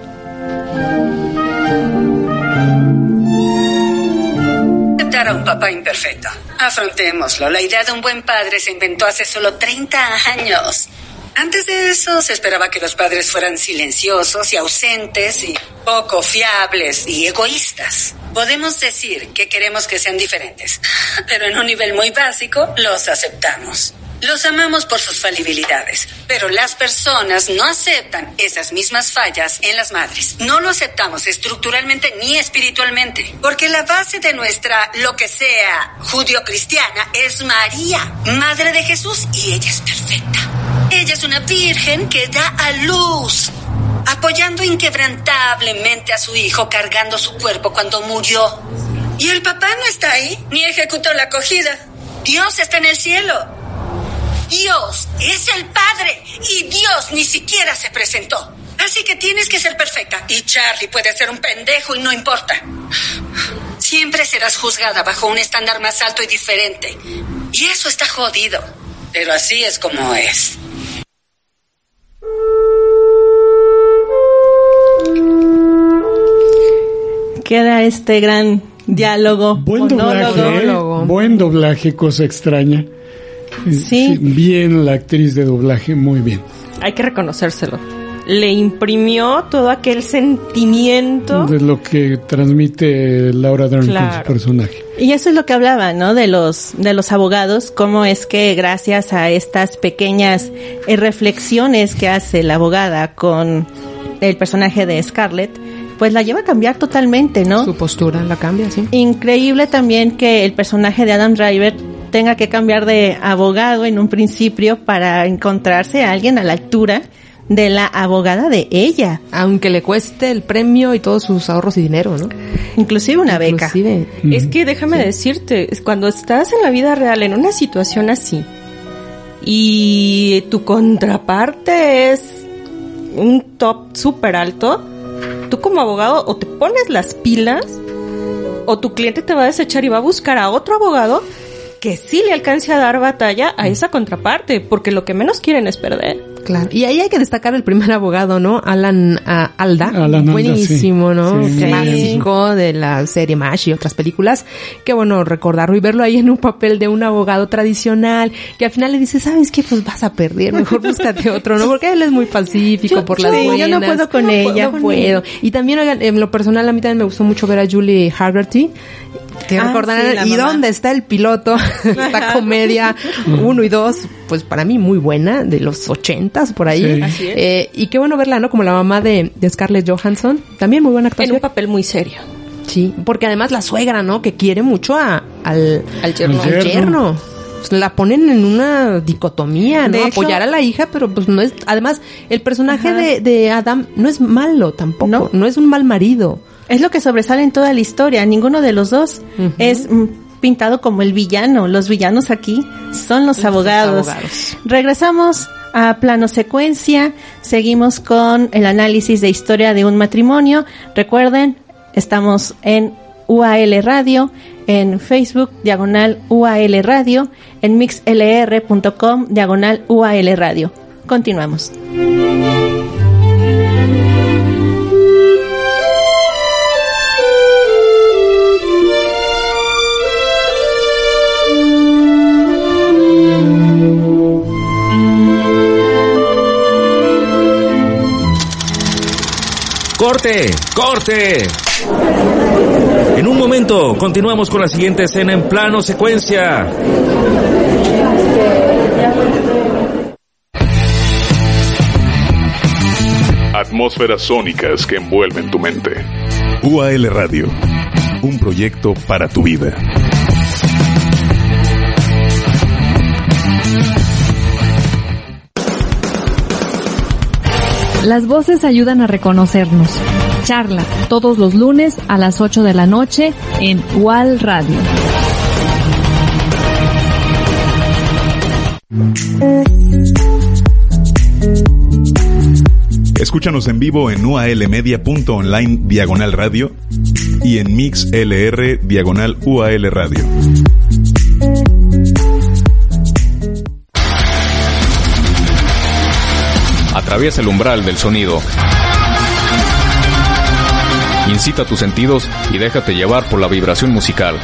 Aceptar a un papá imperfecto. Afrontémoslo. La idea de un buen padre se inventó hace solo 30 años. Antes de eso se esperaba que los padres fueran silenciosos y ausentes y poco fiables y egoístas. Podemos decir que queremos que sean diferentes, [LAUGHS] pero en un nivel muy básico los aceptamos. Los amamos por sus falibilidades, pero las personas no aceptan esas mismas fallas en las madres. No lo aceptamos estructuralmente ni espiritualmente, porque la base de nuestra, lo que sea, judío-cristiana es María, madre de Jesús, y ella es perfecta. Ella es una virgen que da a luz, apoyando inquebrantablemente a su hijo, cargando su cuerpo cuando murió. Y el papá no está ahí, ni ejecutó la acogida. Dios está en el cielo. Dios es el Padre y Dios ni siquiera se presentó. Así que tienes que ser perfecta. Y Charlie puede ser un pendejo y no importa. Siempre serás juzgada bajo un estándar más alto y diferente. Y eso está jodido. Pero así es como es. Queda este gran diálogo. Buen doblaje, ¿eh? buen doblaje, cosa extraña. Sí. Bien la actriz de doblaje, muy bien. Hay que reconocérselo. Le imprimió todo aquel sentimiento. De lo que transmite Laura Dern con su personaje. Y eso es lo que hablaba, ¿no? De los, de los abogados, cómo es que gracias a estas pequeñas eh, reflexiones que hace la abogada con el personaje de Scarlett, pues la lleva a cambiar totalmente, ¿no? Su postura la cambia, sí. Increíble también que el personaje de Adam Driver tenga que cambiar de abogado en un principio para encontrarse a alguien a la altura de la abogada de ella. Aunque le cueste el premio y todos sus ahorros y dinero, ¿no? Inclusive una beca. Es que déjame decirte, es cuando estás en la vida real en una situación así y tu contraparte es un top súper alto, tú como abogado o te pones las pilas o tu cliente te va a desechar y va a buscar a otro abogado que sí le alcance a dar batalla a esa contraparte, porque lo que menos quieren es perder. Claro. Y ahí hay que destacar el primer [LAUGHS] abogado, ¿no? Alan ah, Alda. Alan Alda, Buenísimo, sí. ¿no? Sí, muy Clásico de la serie MASH y otras películas. Qué bueno recordarlo y verlo ahí en un papel de un abogado tradicional que al final le dice, ¿sabes qué? Pues vas a perder, mejor búscate otro, ¿no? Porque él es muy pacífico Yo- por las sí, yo no buenas. puedo con ella. No puedo. Y también, oigan, en lo personal, a mí también me gustó mucho ver a Julie Haggerty. Que Ah, recordarán, sí, la ¿y mamá. dónde está el piloto? [LAUGHS] Esta comedia uno y dos, pues para mí muy buena, de los ochentas por ahí. Sí. Así es. Eh, y qué bueno verla, ¿no? Como la mamá de, de Scarlett Johansson. También muy buena En actuación. un papel muy serio. Sí, porque además la suegra, ¿no? Que quiere mucho a, al, Al yerno. al yerno. Pues La ponen en una dicotomía, ¿no? De hecho- Apoyar a la hija, pero pues no es... Además, el personaje de, de Adam no es malo tampoco. No. es un mal marido. Es lo que sobresale en toda la historia. Ninguno de los dos es mm, pintado como el villano. Los villanos aquí son los abogados. abogados. Regresamos a plano secuencia. Seguimos con el análisis de historia de un matrimonio. Recuerden, estamos en UAL Radio, en Facebook, diagonal UAL Radio, en mixlr.com, diagonal UAL Radio. Continuamos. ¡Corte! ¡Corte! En un momento continuamos con la siguiente escena en plano secuencia. Atmósferas sónicas que envuelven tu mente. UAL Radio, un proyecto para tu vida. Las voces ayudan a reconocernos. Charla todos los lunes a las 8 de la noche en UAL Radio. Escúchanos en vivo en ualmedia.online diagonal radio y en mixlr diagonal UAL radio. Atraviesa el umbral del sonido. Incita tus sentidos y déjate llevar por la vibración musical.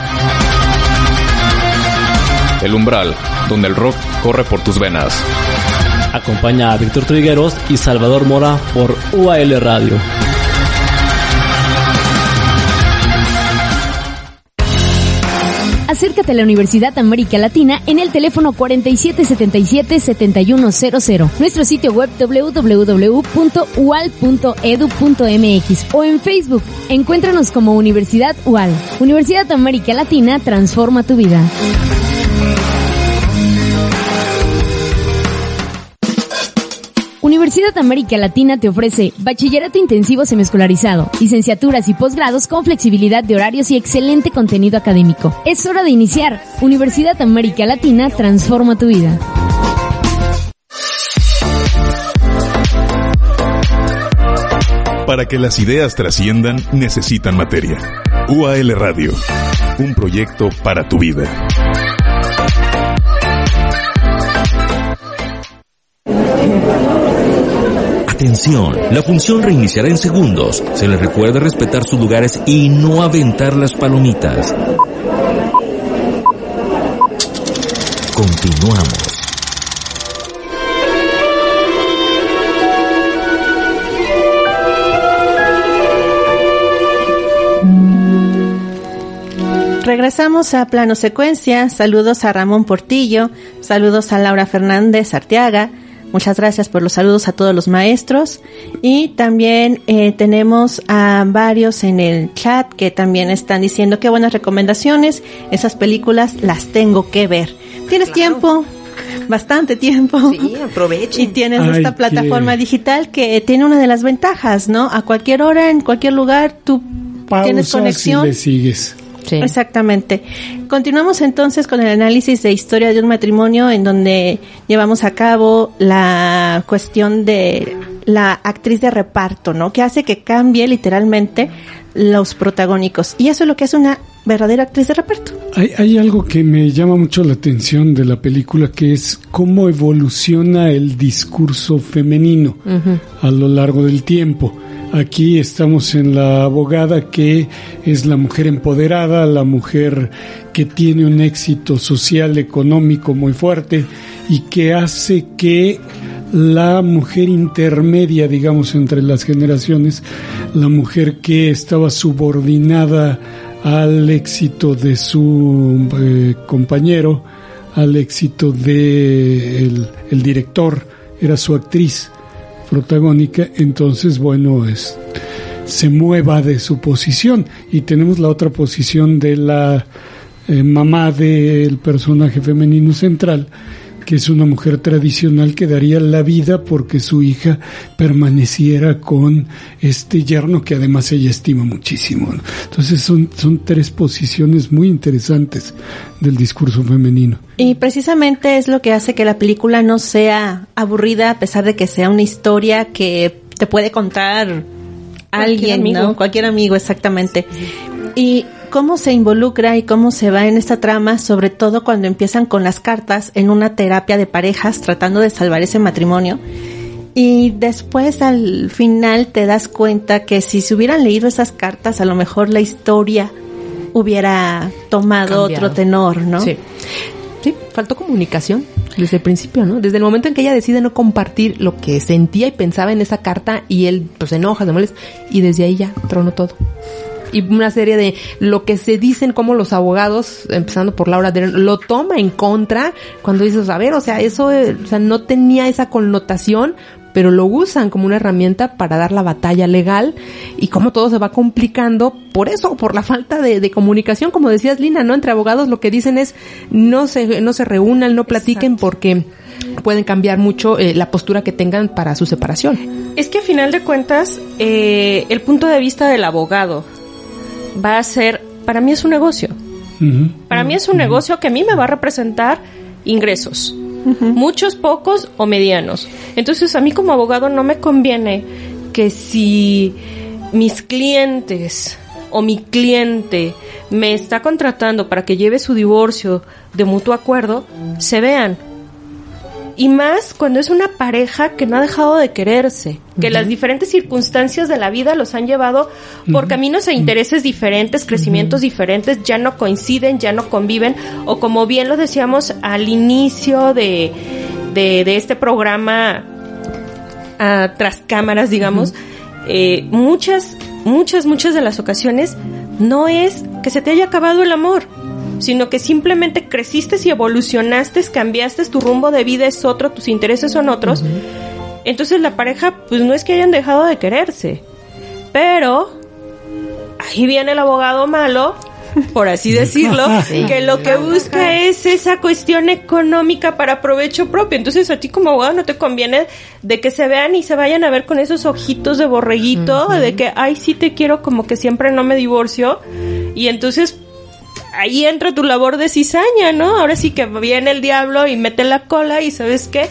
El umbral, donde el rock corre por tus venas. Acompaña a Víctor Trigueros y Salvador Mora por UAL Radio. Acércate a la Universidad América Latina en el teléfono 4777-7100, nuestro sitio web www.ual.edu.mx o en Facebook. Encuéntranos como Universidad UAL. Universidad América Latina transforma tu vida. Universidad América Latina te ofrece bachillerato intensivo semiescolarizado, licenciaturas y posgrados con flexibilidad de horarios y excelente contenido académico. Es hora de iniciar. Universidad América Latina transforma tu vida. Para que las ideas trasciendan, necesitan materia. UAL Radio, un proyecto para tu vida. Atención, la función reiniciará en segundos. Se les recuerda respetar sus lugares y no aventar las palomitas. Continuamos. Regresamos a plano secuencia. Saludos a Ramón Portillo, saludos a Laura Fernández Arteaga. Muchas gracias por los saludos a todos los maestros. Y también eh, tenemos a varios en el chat que también están diciendo qué buenas recomendaciones. Esas películas las tengo que ver. ¿Tienes tiempo? Bastante tiempo. Sí, aprovechen. Y tienes Ay, esta qué- plataforma digital que tiene una de las ventajas, ¿no? A cualquier hora, en cualquier lugar, tú tienes conexión. y le sigues. Exactamente. Continuamos entonces con el análisis de historia de un matrimonio en donde llevamos a cabo la cuestión de la actriz de reparto, ¿no? Que hace que cambie literalmente los protagónicos. Y eso es lo que hace una verdadera actriz de reparto. Hay, hay algo que me llama mucho la atención de la película que es cómo evoluciona el discurso femenino a lo largo del tiempo. Aquí estamos en la abogada que es la mujer empoderada, la mujer que tiene un éxito social, económico muy fuerte y que hace que la mujer intermedia, digamos, entre las generaciones, la mujer que estaba subordinada al éxito de su eh, compañero, al éxito de el, el director, era su actriz protagónica, entonces bueno, es se mueva de su posición. Y tenemos la otra posición de la eh, mamá del personaje femenino central que es una mujer tradicional que daría la vida porque su hija permaneciera con este yerno que además ella estima muchísimo. ¿no? Entonces son, son tres posiciones muy interesantes del discurso femenino. Y precisamente es lo que hace que la película no sea aburrida a pesar de que sea una historia que te puede contar alguien, amigo. ¿no? Cualquier amigo, exactamente. Y cómo se involucra y cómo se va en esta trama, sobre todo cuando empiezan con las cartas en una terapia de parejas tratando de salvar ese matrimonio. Y después al final te das cuenta que si se hubieran leído esas cartas, a lo mejor la historia hubiera tomado Cambiado. otro tenor, ¿no? Sí. Sí, faltó comunicación desde el principio, ¿no? Desde el momento en que ella decide no compartir lo que sentía y pensaba en esa carta y él pues se enoja, se molesta y desde ahí ya tronó todo. Y una serie de lo que se dicen como los abogados, empezando por Laura Dern, lo toma en contra cuando dices, a ver, o sea, eso eh, o sea, no tenía esa connotación, pero lo usan como una herramienta para dar la batalla legal y cómo todo se va complicando por eso, por la falta de, de comunicación, como decías Lina, ¿no? Entre abogados lo que dicen es no se, no se reúnan, no platiquen porque pueden cambiar mucho eh, la postura que tengan para su separación. Es que a final de cuentas, eh, el punto de vista del abogado va a ser, para mí es un negocio. Para mí es un negocio que a mí me va a representar ingresos. Muchos, pocos o medianos. Entonces a mí como abogado no me conviene que si mis clientes o mi cliente me está contratando para que lleve su divorcio de mutuo acuerdo, se vean. Y más cuando es una pareja que no ha dejado de quererse, que las diferentes circunstancias de la vida los han llevado por caminos e intereses diferentes, crecimientos diferentes, ya no coinciden, ya no conviven, o como bien lo decíamos al inicio de, de, de este programa ah, tras cámaras, digamos, eh, muchas, muchas, muchas de las ocasiones no es que se te haya acabado el amor, sino que simplemente creciste y evolucionaste, cambiaste, tu rumbo de vida es otro, tus intereses son otros. Entonces la pareja, pues no es que hayan dejado de quererse, pero ahí viene el abogado malo, por así decirlo, [LAUGHS] Sí. que lo que busca es esa cuestión económica para provecho propio. Entonces a ti como abogado no te conviene de que se vean y se vayan a ver con esos ojitos de borreguito, de que, ay, sí te quiero, como que siempre no me divorcio. Y entonces ahí entra tu labor de cizaña, ¿no? Ahora sí que viene el diablo y mete la cola y sabes qué,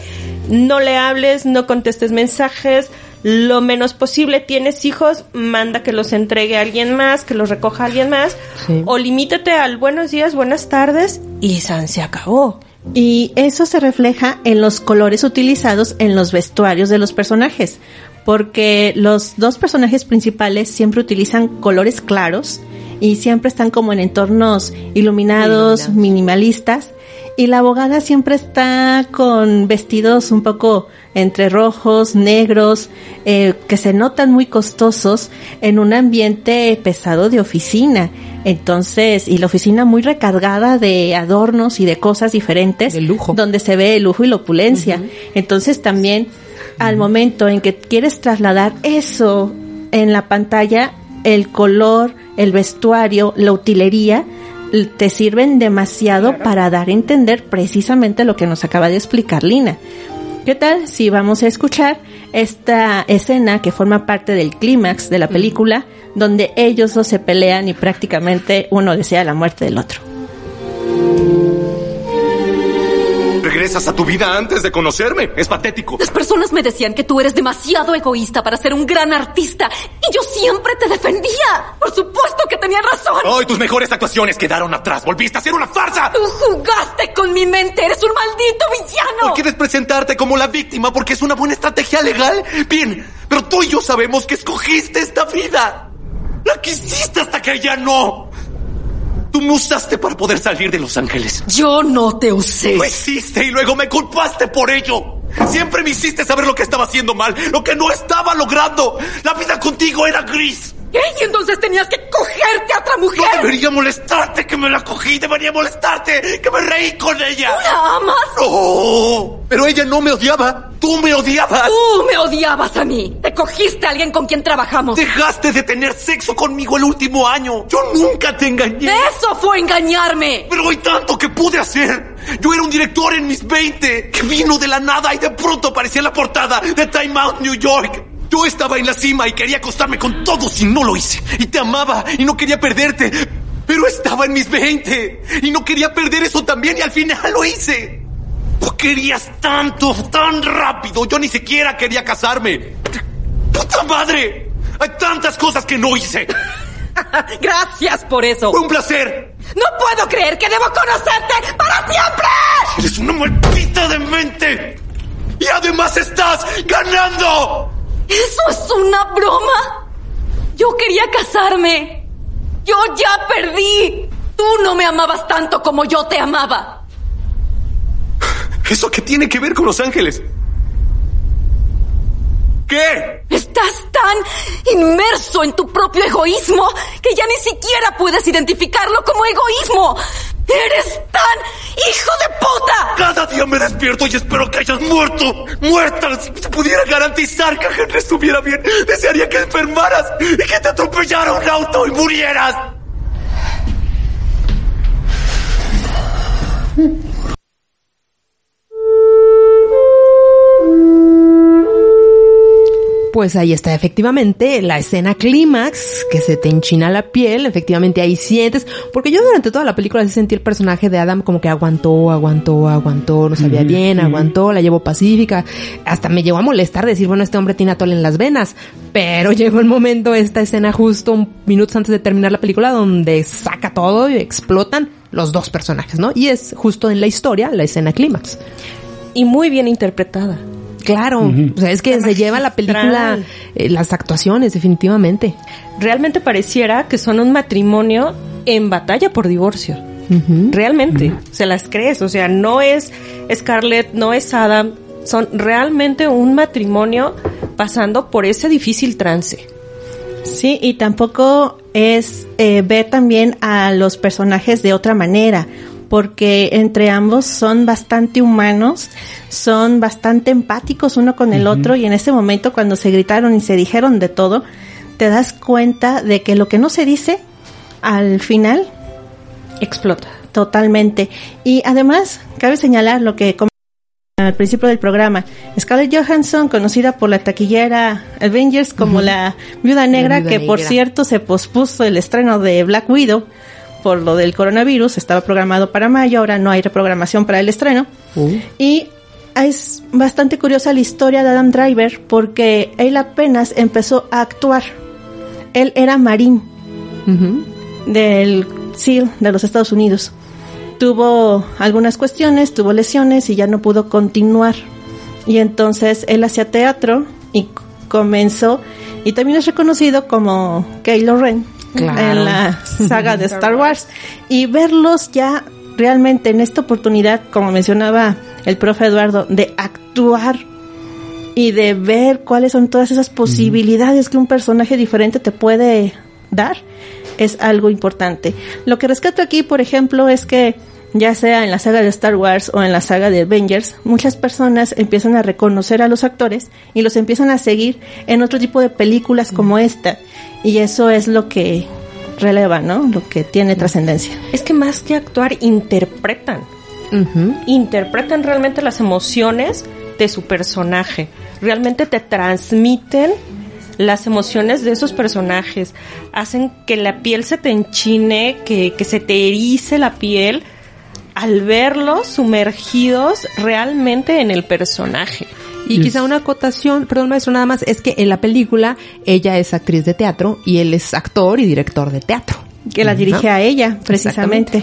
no le hables, no contestes mensajes, lo menos posible. Tienes hijos, manda que los entregue a alguien más, que los recoja alguien más, o limítate al buenos días, buenas tardes y san se acabó. Y eso se refleja en los colores utilizados en los vestuarios de los personajes, porque los dos personajes principales siempre utilizan colores claros y siempre están como en entornos iluminados, minimalistas, y la abogada siempre está con vestidos un poco entre rojos, negros, eh, que se notan muy costosos en un ambiente pesado de oficina. Entonces, y la oficina muy recargada de adornos y de cosas diferentes. Donde se ve el lujo y la opulencia. Entonces también, al momento en que quieres trasladar eso en la pantalla, el color, el vestuario, la utilería, te sirven demasiado para dar a entender precisamente lo que nos acaba de explicar Lina. ¿Qué tal si vamos a escuchar esta escena que forma parte del clímax de la película, donde ellos dos se pelean y prácticamente uno desea la muerte del otro? Regresas a tu vida antes de conocerme. Es patético. Las personas me decían que tú eres demasiado egoísta para ser un gran artista y yo siempre te defendía. Por supuesto que tenía razón. Hoy tus mejores actuaciones quedaron atrás. Volviste a ser una farsa. Tú jugaste con mi mente. Eres un maldito villano. ¿No quieres presentarte como la víctima porque es una buena estrategia legal? Bien, pero tú y yo sabemos que escogiste esta vida. La quisiste hasta que ya no. Tú me usaste para poder salir de Los Ángeles. Yo no te usé. Lo hiciste y luego me culpaste por ello. Siempre me hiciste saber lo que estaba haciendo mal, lo que no estaba logrando. La vida contigo era gris. Y entonces tenías que cogerte a otra mujer. No debería molestarte que me la cogí, debería molestarte que me reí con ella. ¿Tú la amas? No, pero ella no me odiaba. Tú me odiabas. Tú me odiabas a mí. Te cogiste a alguien con quien trabajamos. Dejaste de tener sexo conmigo el último año. Yo nunca te engañé. Eso fue engañarme. Pero hay tanto que pude hacer. Yo era un director en mis 20 que vino de la nada y de pronto aparecía en la portada de Time Out New York. Yo estaba en la cima y quería acostarme con todos y no lo hice. Y te amaba y no quería perderte. Pero estaba en mis 20 y no quería perder eso también y al final lo hice. Tú querías tanto, tan rápido. Yo ni siquiera quería casarme. ¡Puta madre! Hay tantas cosas que no hice. [LAUGHS] Gracias por eso. Fue un placer. No puedo creer que debo conocerte para siempre. Eres una maldita demente. Y además estás ganando. ¿Eso es una broma? Yo quería casarme. Yo ya perdí. Tú no me amabas tanto como yo te amaba. ¿Eso qué tiene que ver con Los Ángeles? ¿Qué? Estás tan inmerso en tu propio egoísmo que ya ni siquiera puedes identificarlo como egoísmo. ¡Eres tan hijo de puta! Cada día me despierto y espero que hayas muerto. Muerta. Si pudiera garantizar que Henry estuviera bien, desearía que enfermaras y que te atropellara un auto y murieras. Pues ahí está, efectivamente, la escena clímax, que se te enchina la piel, efectivamente ahí sientes, porque yo durante toda la película sí sentí el personaje de Adam como que aguantó, aguantó, aguantó, no sabía bien, aguantó, la llevó pacífica, hasta me llegó a molestar decir, bueno, este hombre tiene atole en las venas, pero [LAUGHS] llegó el momento, esta escena justo un- minutos antes de terminar la película, donde saca todo y explotan los dos personajes, ¿no? Y es justo en la historia, la escena clímax. Y muy bien interpretada. Claro, o sea, es que se lleva la película, eh, las actuaciones, definitivamente. Realmente pareciera que son un matrimonio en batalla por divorcio. Realmente, se las crees. O sea, no es Scarlett, no es Adam, son realmente un matrimonio pasando por ese difícil trance. Sí, y tampoco es eh, ver también a los personajes de otra manera, porque entre ambos son bastante humanos, son bastante empáticos uno con el otro y en ese momento cuando se gritaron y se dijeron de todo, te das cuenta de que lo que no se dice al final explota. Totalmente. Y además, cabe señalar lo que al principio del programa, Scarlett Johansson, conocida por la taquillera Avengers como la Viuda Negra, Viuda que por cierto se pospuso el estreno de Black Widow por lo del coronavirus, estaba programado para mayo, ahora no hay reprogramación para el estreno. Y es bastante curiosa la historia de Adam Driver porque él apenas empezó a actuar. Él era marín del SEAL de los Estados Unidos. Tuvo algunas cuestiones, tuvo lesiones y ya no pudo continuar. Y entonces él hacía teatro y comenzó y también es reconocido como Kylo Ren Claro. en la saga de Star Wars y verlos ya realmente en esta oportunidad, como mencionaba el profe Eduardo, de actuar y de ver cuáles son todas esas posibilidades que un personaje diferente te puede dar, es algo importante. Lo que rescato aquí, por ejemplo, es que ya sea en la saga de Star Wars o en la saga de Avengers, muchas personas empiezan a reconocer a los actores y los empiezan a seguir en otro tipo de películas como esta. Y eso es lo que releva, ¿no? Lo que tiene trascendencia. Es que más que actuar, interpretan. Interpretan realmente las emociones de su personaje. Realmente te transmiten las emociones de esos personajes. Hacen que la piel se te enchine, que, que se te erice la piel al verlos sumergidos realmente en el personaje. Y quizá una acotación, perdón maestro, nada más, es que en la película ella es actriz de teatro y él es actor y director de teatro. Que la dirige a ella, precisamente.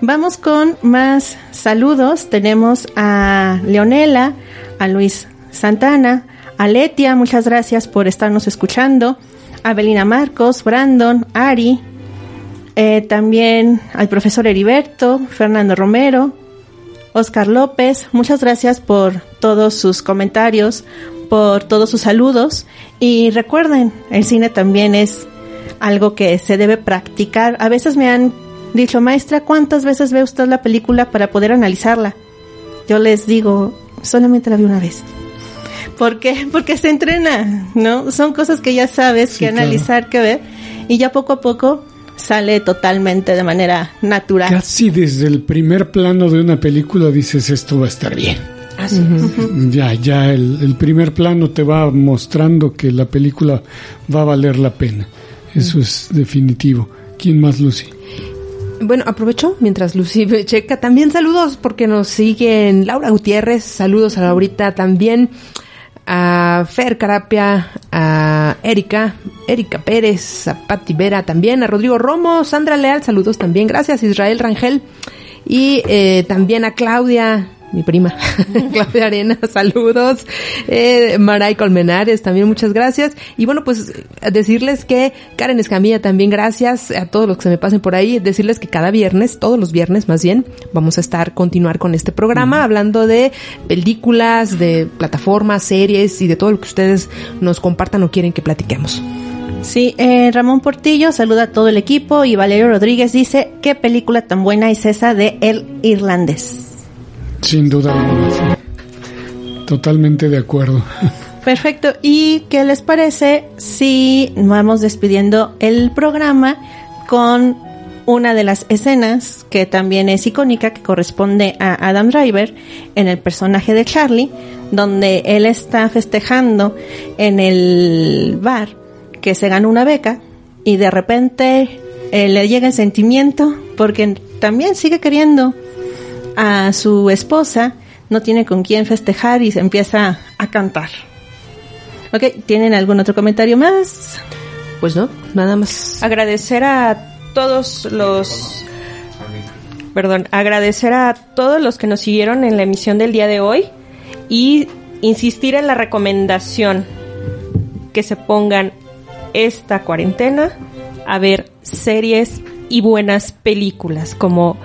Vamos con más saludos. Tenemos a Leonela, a Luis Santana, a Letia, muchas gracias por estarnos escuchando, a Belina Marcos, Brandon, Ari, eh, también al profesor Heriberto, Fernando Romero, Oscar López, muchas gracias por todos sus comentarios, por todos sus saludos y recuerden, el cine también es algo que se debe practicar. A veces me han dicho, maestra, ¿cuántas veces ve usted la película para poder analizarla? Yo les digo, solamente la vi una vez. ¿Por qué? [LAUGHS] Porque se entrena, ¿no? Son cosas que ya sabes que claro. analizar, que ver, y ya poco a poco sale totalmente de manera natural. Casi desde el primer plano de una película dices esto va a estar bien. Así Ya, ya el, el primer plano te va mostrando que la película va a valer la pena. Eso es definitivo. ¿Quién más, Lucy? Bueno, aprovecho mientras Lucy checa. También saludos porque nos siguen Laura Gutiérrez. Saludos a Laurita también. A Fer Carapia, a Erika, Erika Pérez, a Patti Vera también, a Rodrigo Romo, Sandra Leal, saludos también. Gracias, Israel Rangel. Y eh, también a Claudia, mi prima, [LAUGHS] Claudia Arena, saludos. Eh, Maray Colmenares, también muchas gracias. Y bueno, pues decirles que Karen Escamilla también gracias a todos los que se me pasen por ahí. Decirles que cada viernes, todos los viernes más bien, vamos a estar, continuar con este programa hablando de películas, de plataformas, series y de todo lo que ustedes nos compartan o quieren que platiquemos. Sí, eh, Ramón Portillo saluda a todo el equipo y Valerio Rodríguez dice, ¿qué película tan buena es esa de El Irlandés? Sin duda alguna. Totalmente de acuerdo. Perfecto. ¿Y qué les parece si vamos despidiendo el programa con una de las escenas que también es icónica, que corresponde a Adam Driver en el personaje de Charlie, donde él está festejando en el bar que se ganó una beca y de repente eh, le llega el sentimiento porque también sigue queriendo a su esposa, no tiene con quién festejar y se empieza a cantar. Ok, ¿tienen algún otro comentario más? Pues no, nada más. Agradecer a todos los... Perdón, agradecer a todos los que nos siguieron en la emisión del día de hoy y insistir en la recomendación que se pongan esta cuarentena a ver series y buenas películas como,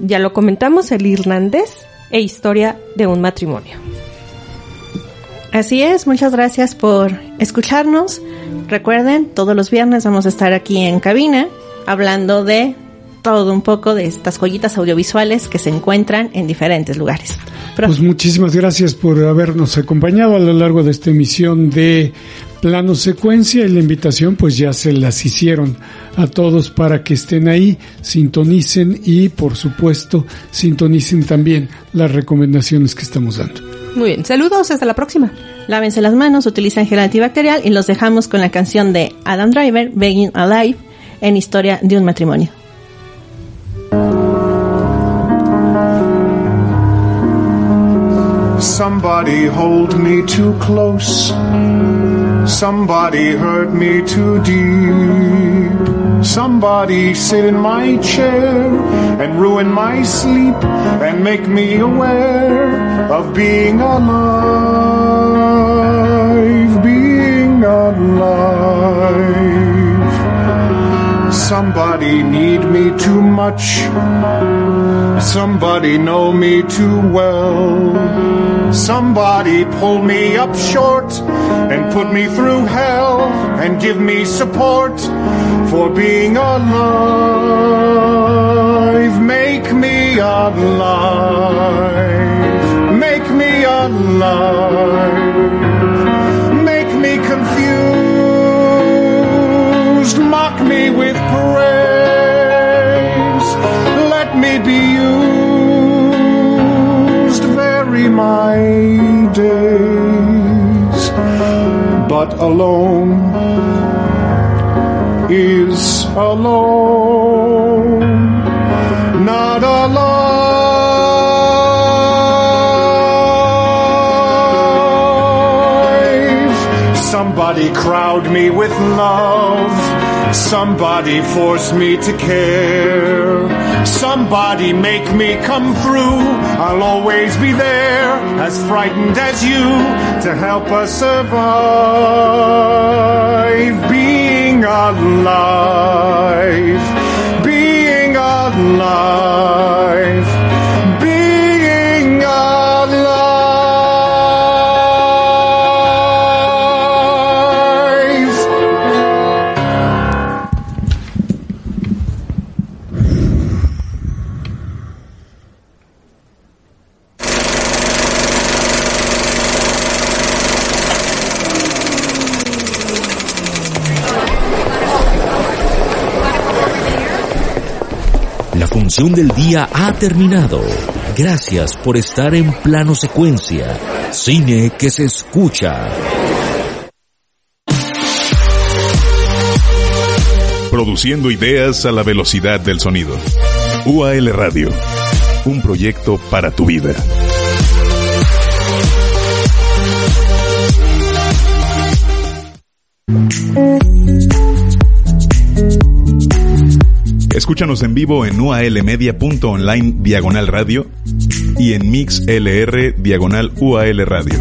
ya lo comentamos, El Irlandés e Historia de un matrimonio. Así es, muchas gracias por escucharnos. Recuerden, todos los viernes vamos a estar aquí en cabina hablando de todo un poco de estas joyitas audiovisuales que se encuentran en diferentes lugares. Pues muchísimas gracias por habernos acompañado a lo largo de esta emisión de Plano Secuencia y la invitación pues ya se las hicieron a todos para que estén ahí, sintonicen y por supuesto sintonicen también las recomendaciones que estamos dando. Muy bien, saludos, hasta la próxima. Lávense las manos, utilicen gel antibacterial y los dejamos con la canción de Adam Driver, Begging Alive, en Historia de un matrimonio. Somebody hold me too close. Somebody hurt me too deep. Somebody sit in my chair and ruin my sleep and make me aware of being alive, being alive. Somebody need me too much. Somebody know me too well. Somebody pull me up short and put me through hell and give me support for being alive. Make me alive. Make me alive. Alone is alone. Not alive. Somebody crowd me with love. Somebody force me to care. Somebody make me come through. I'll always be there, as frightened as you, to help us survive. Being alive. Being alive. Del día ha terminado. Gracias por estar en plano secuencia. Cine que se escucha. Produciendo ideas a la velocidad del sonido. UAL Radio. Un proyecto para tu vida. Escúchanos en vivo en ualmedia.online diagonal radio y en mixlr diagonal UAL radio.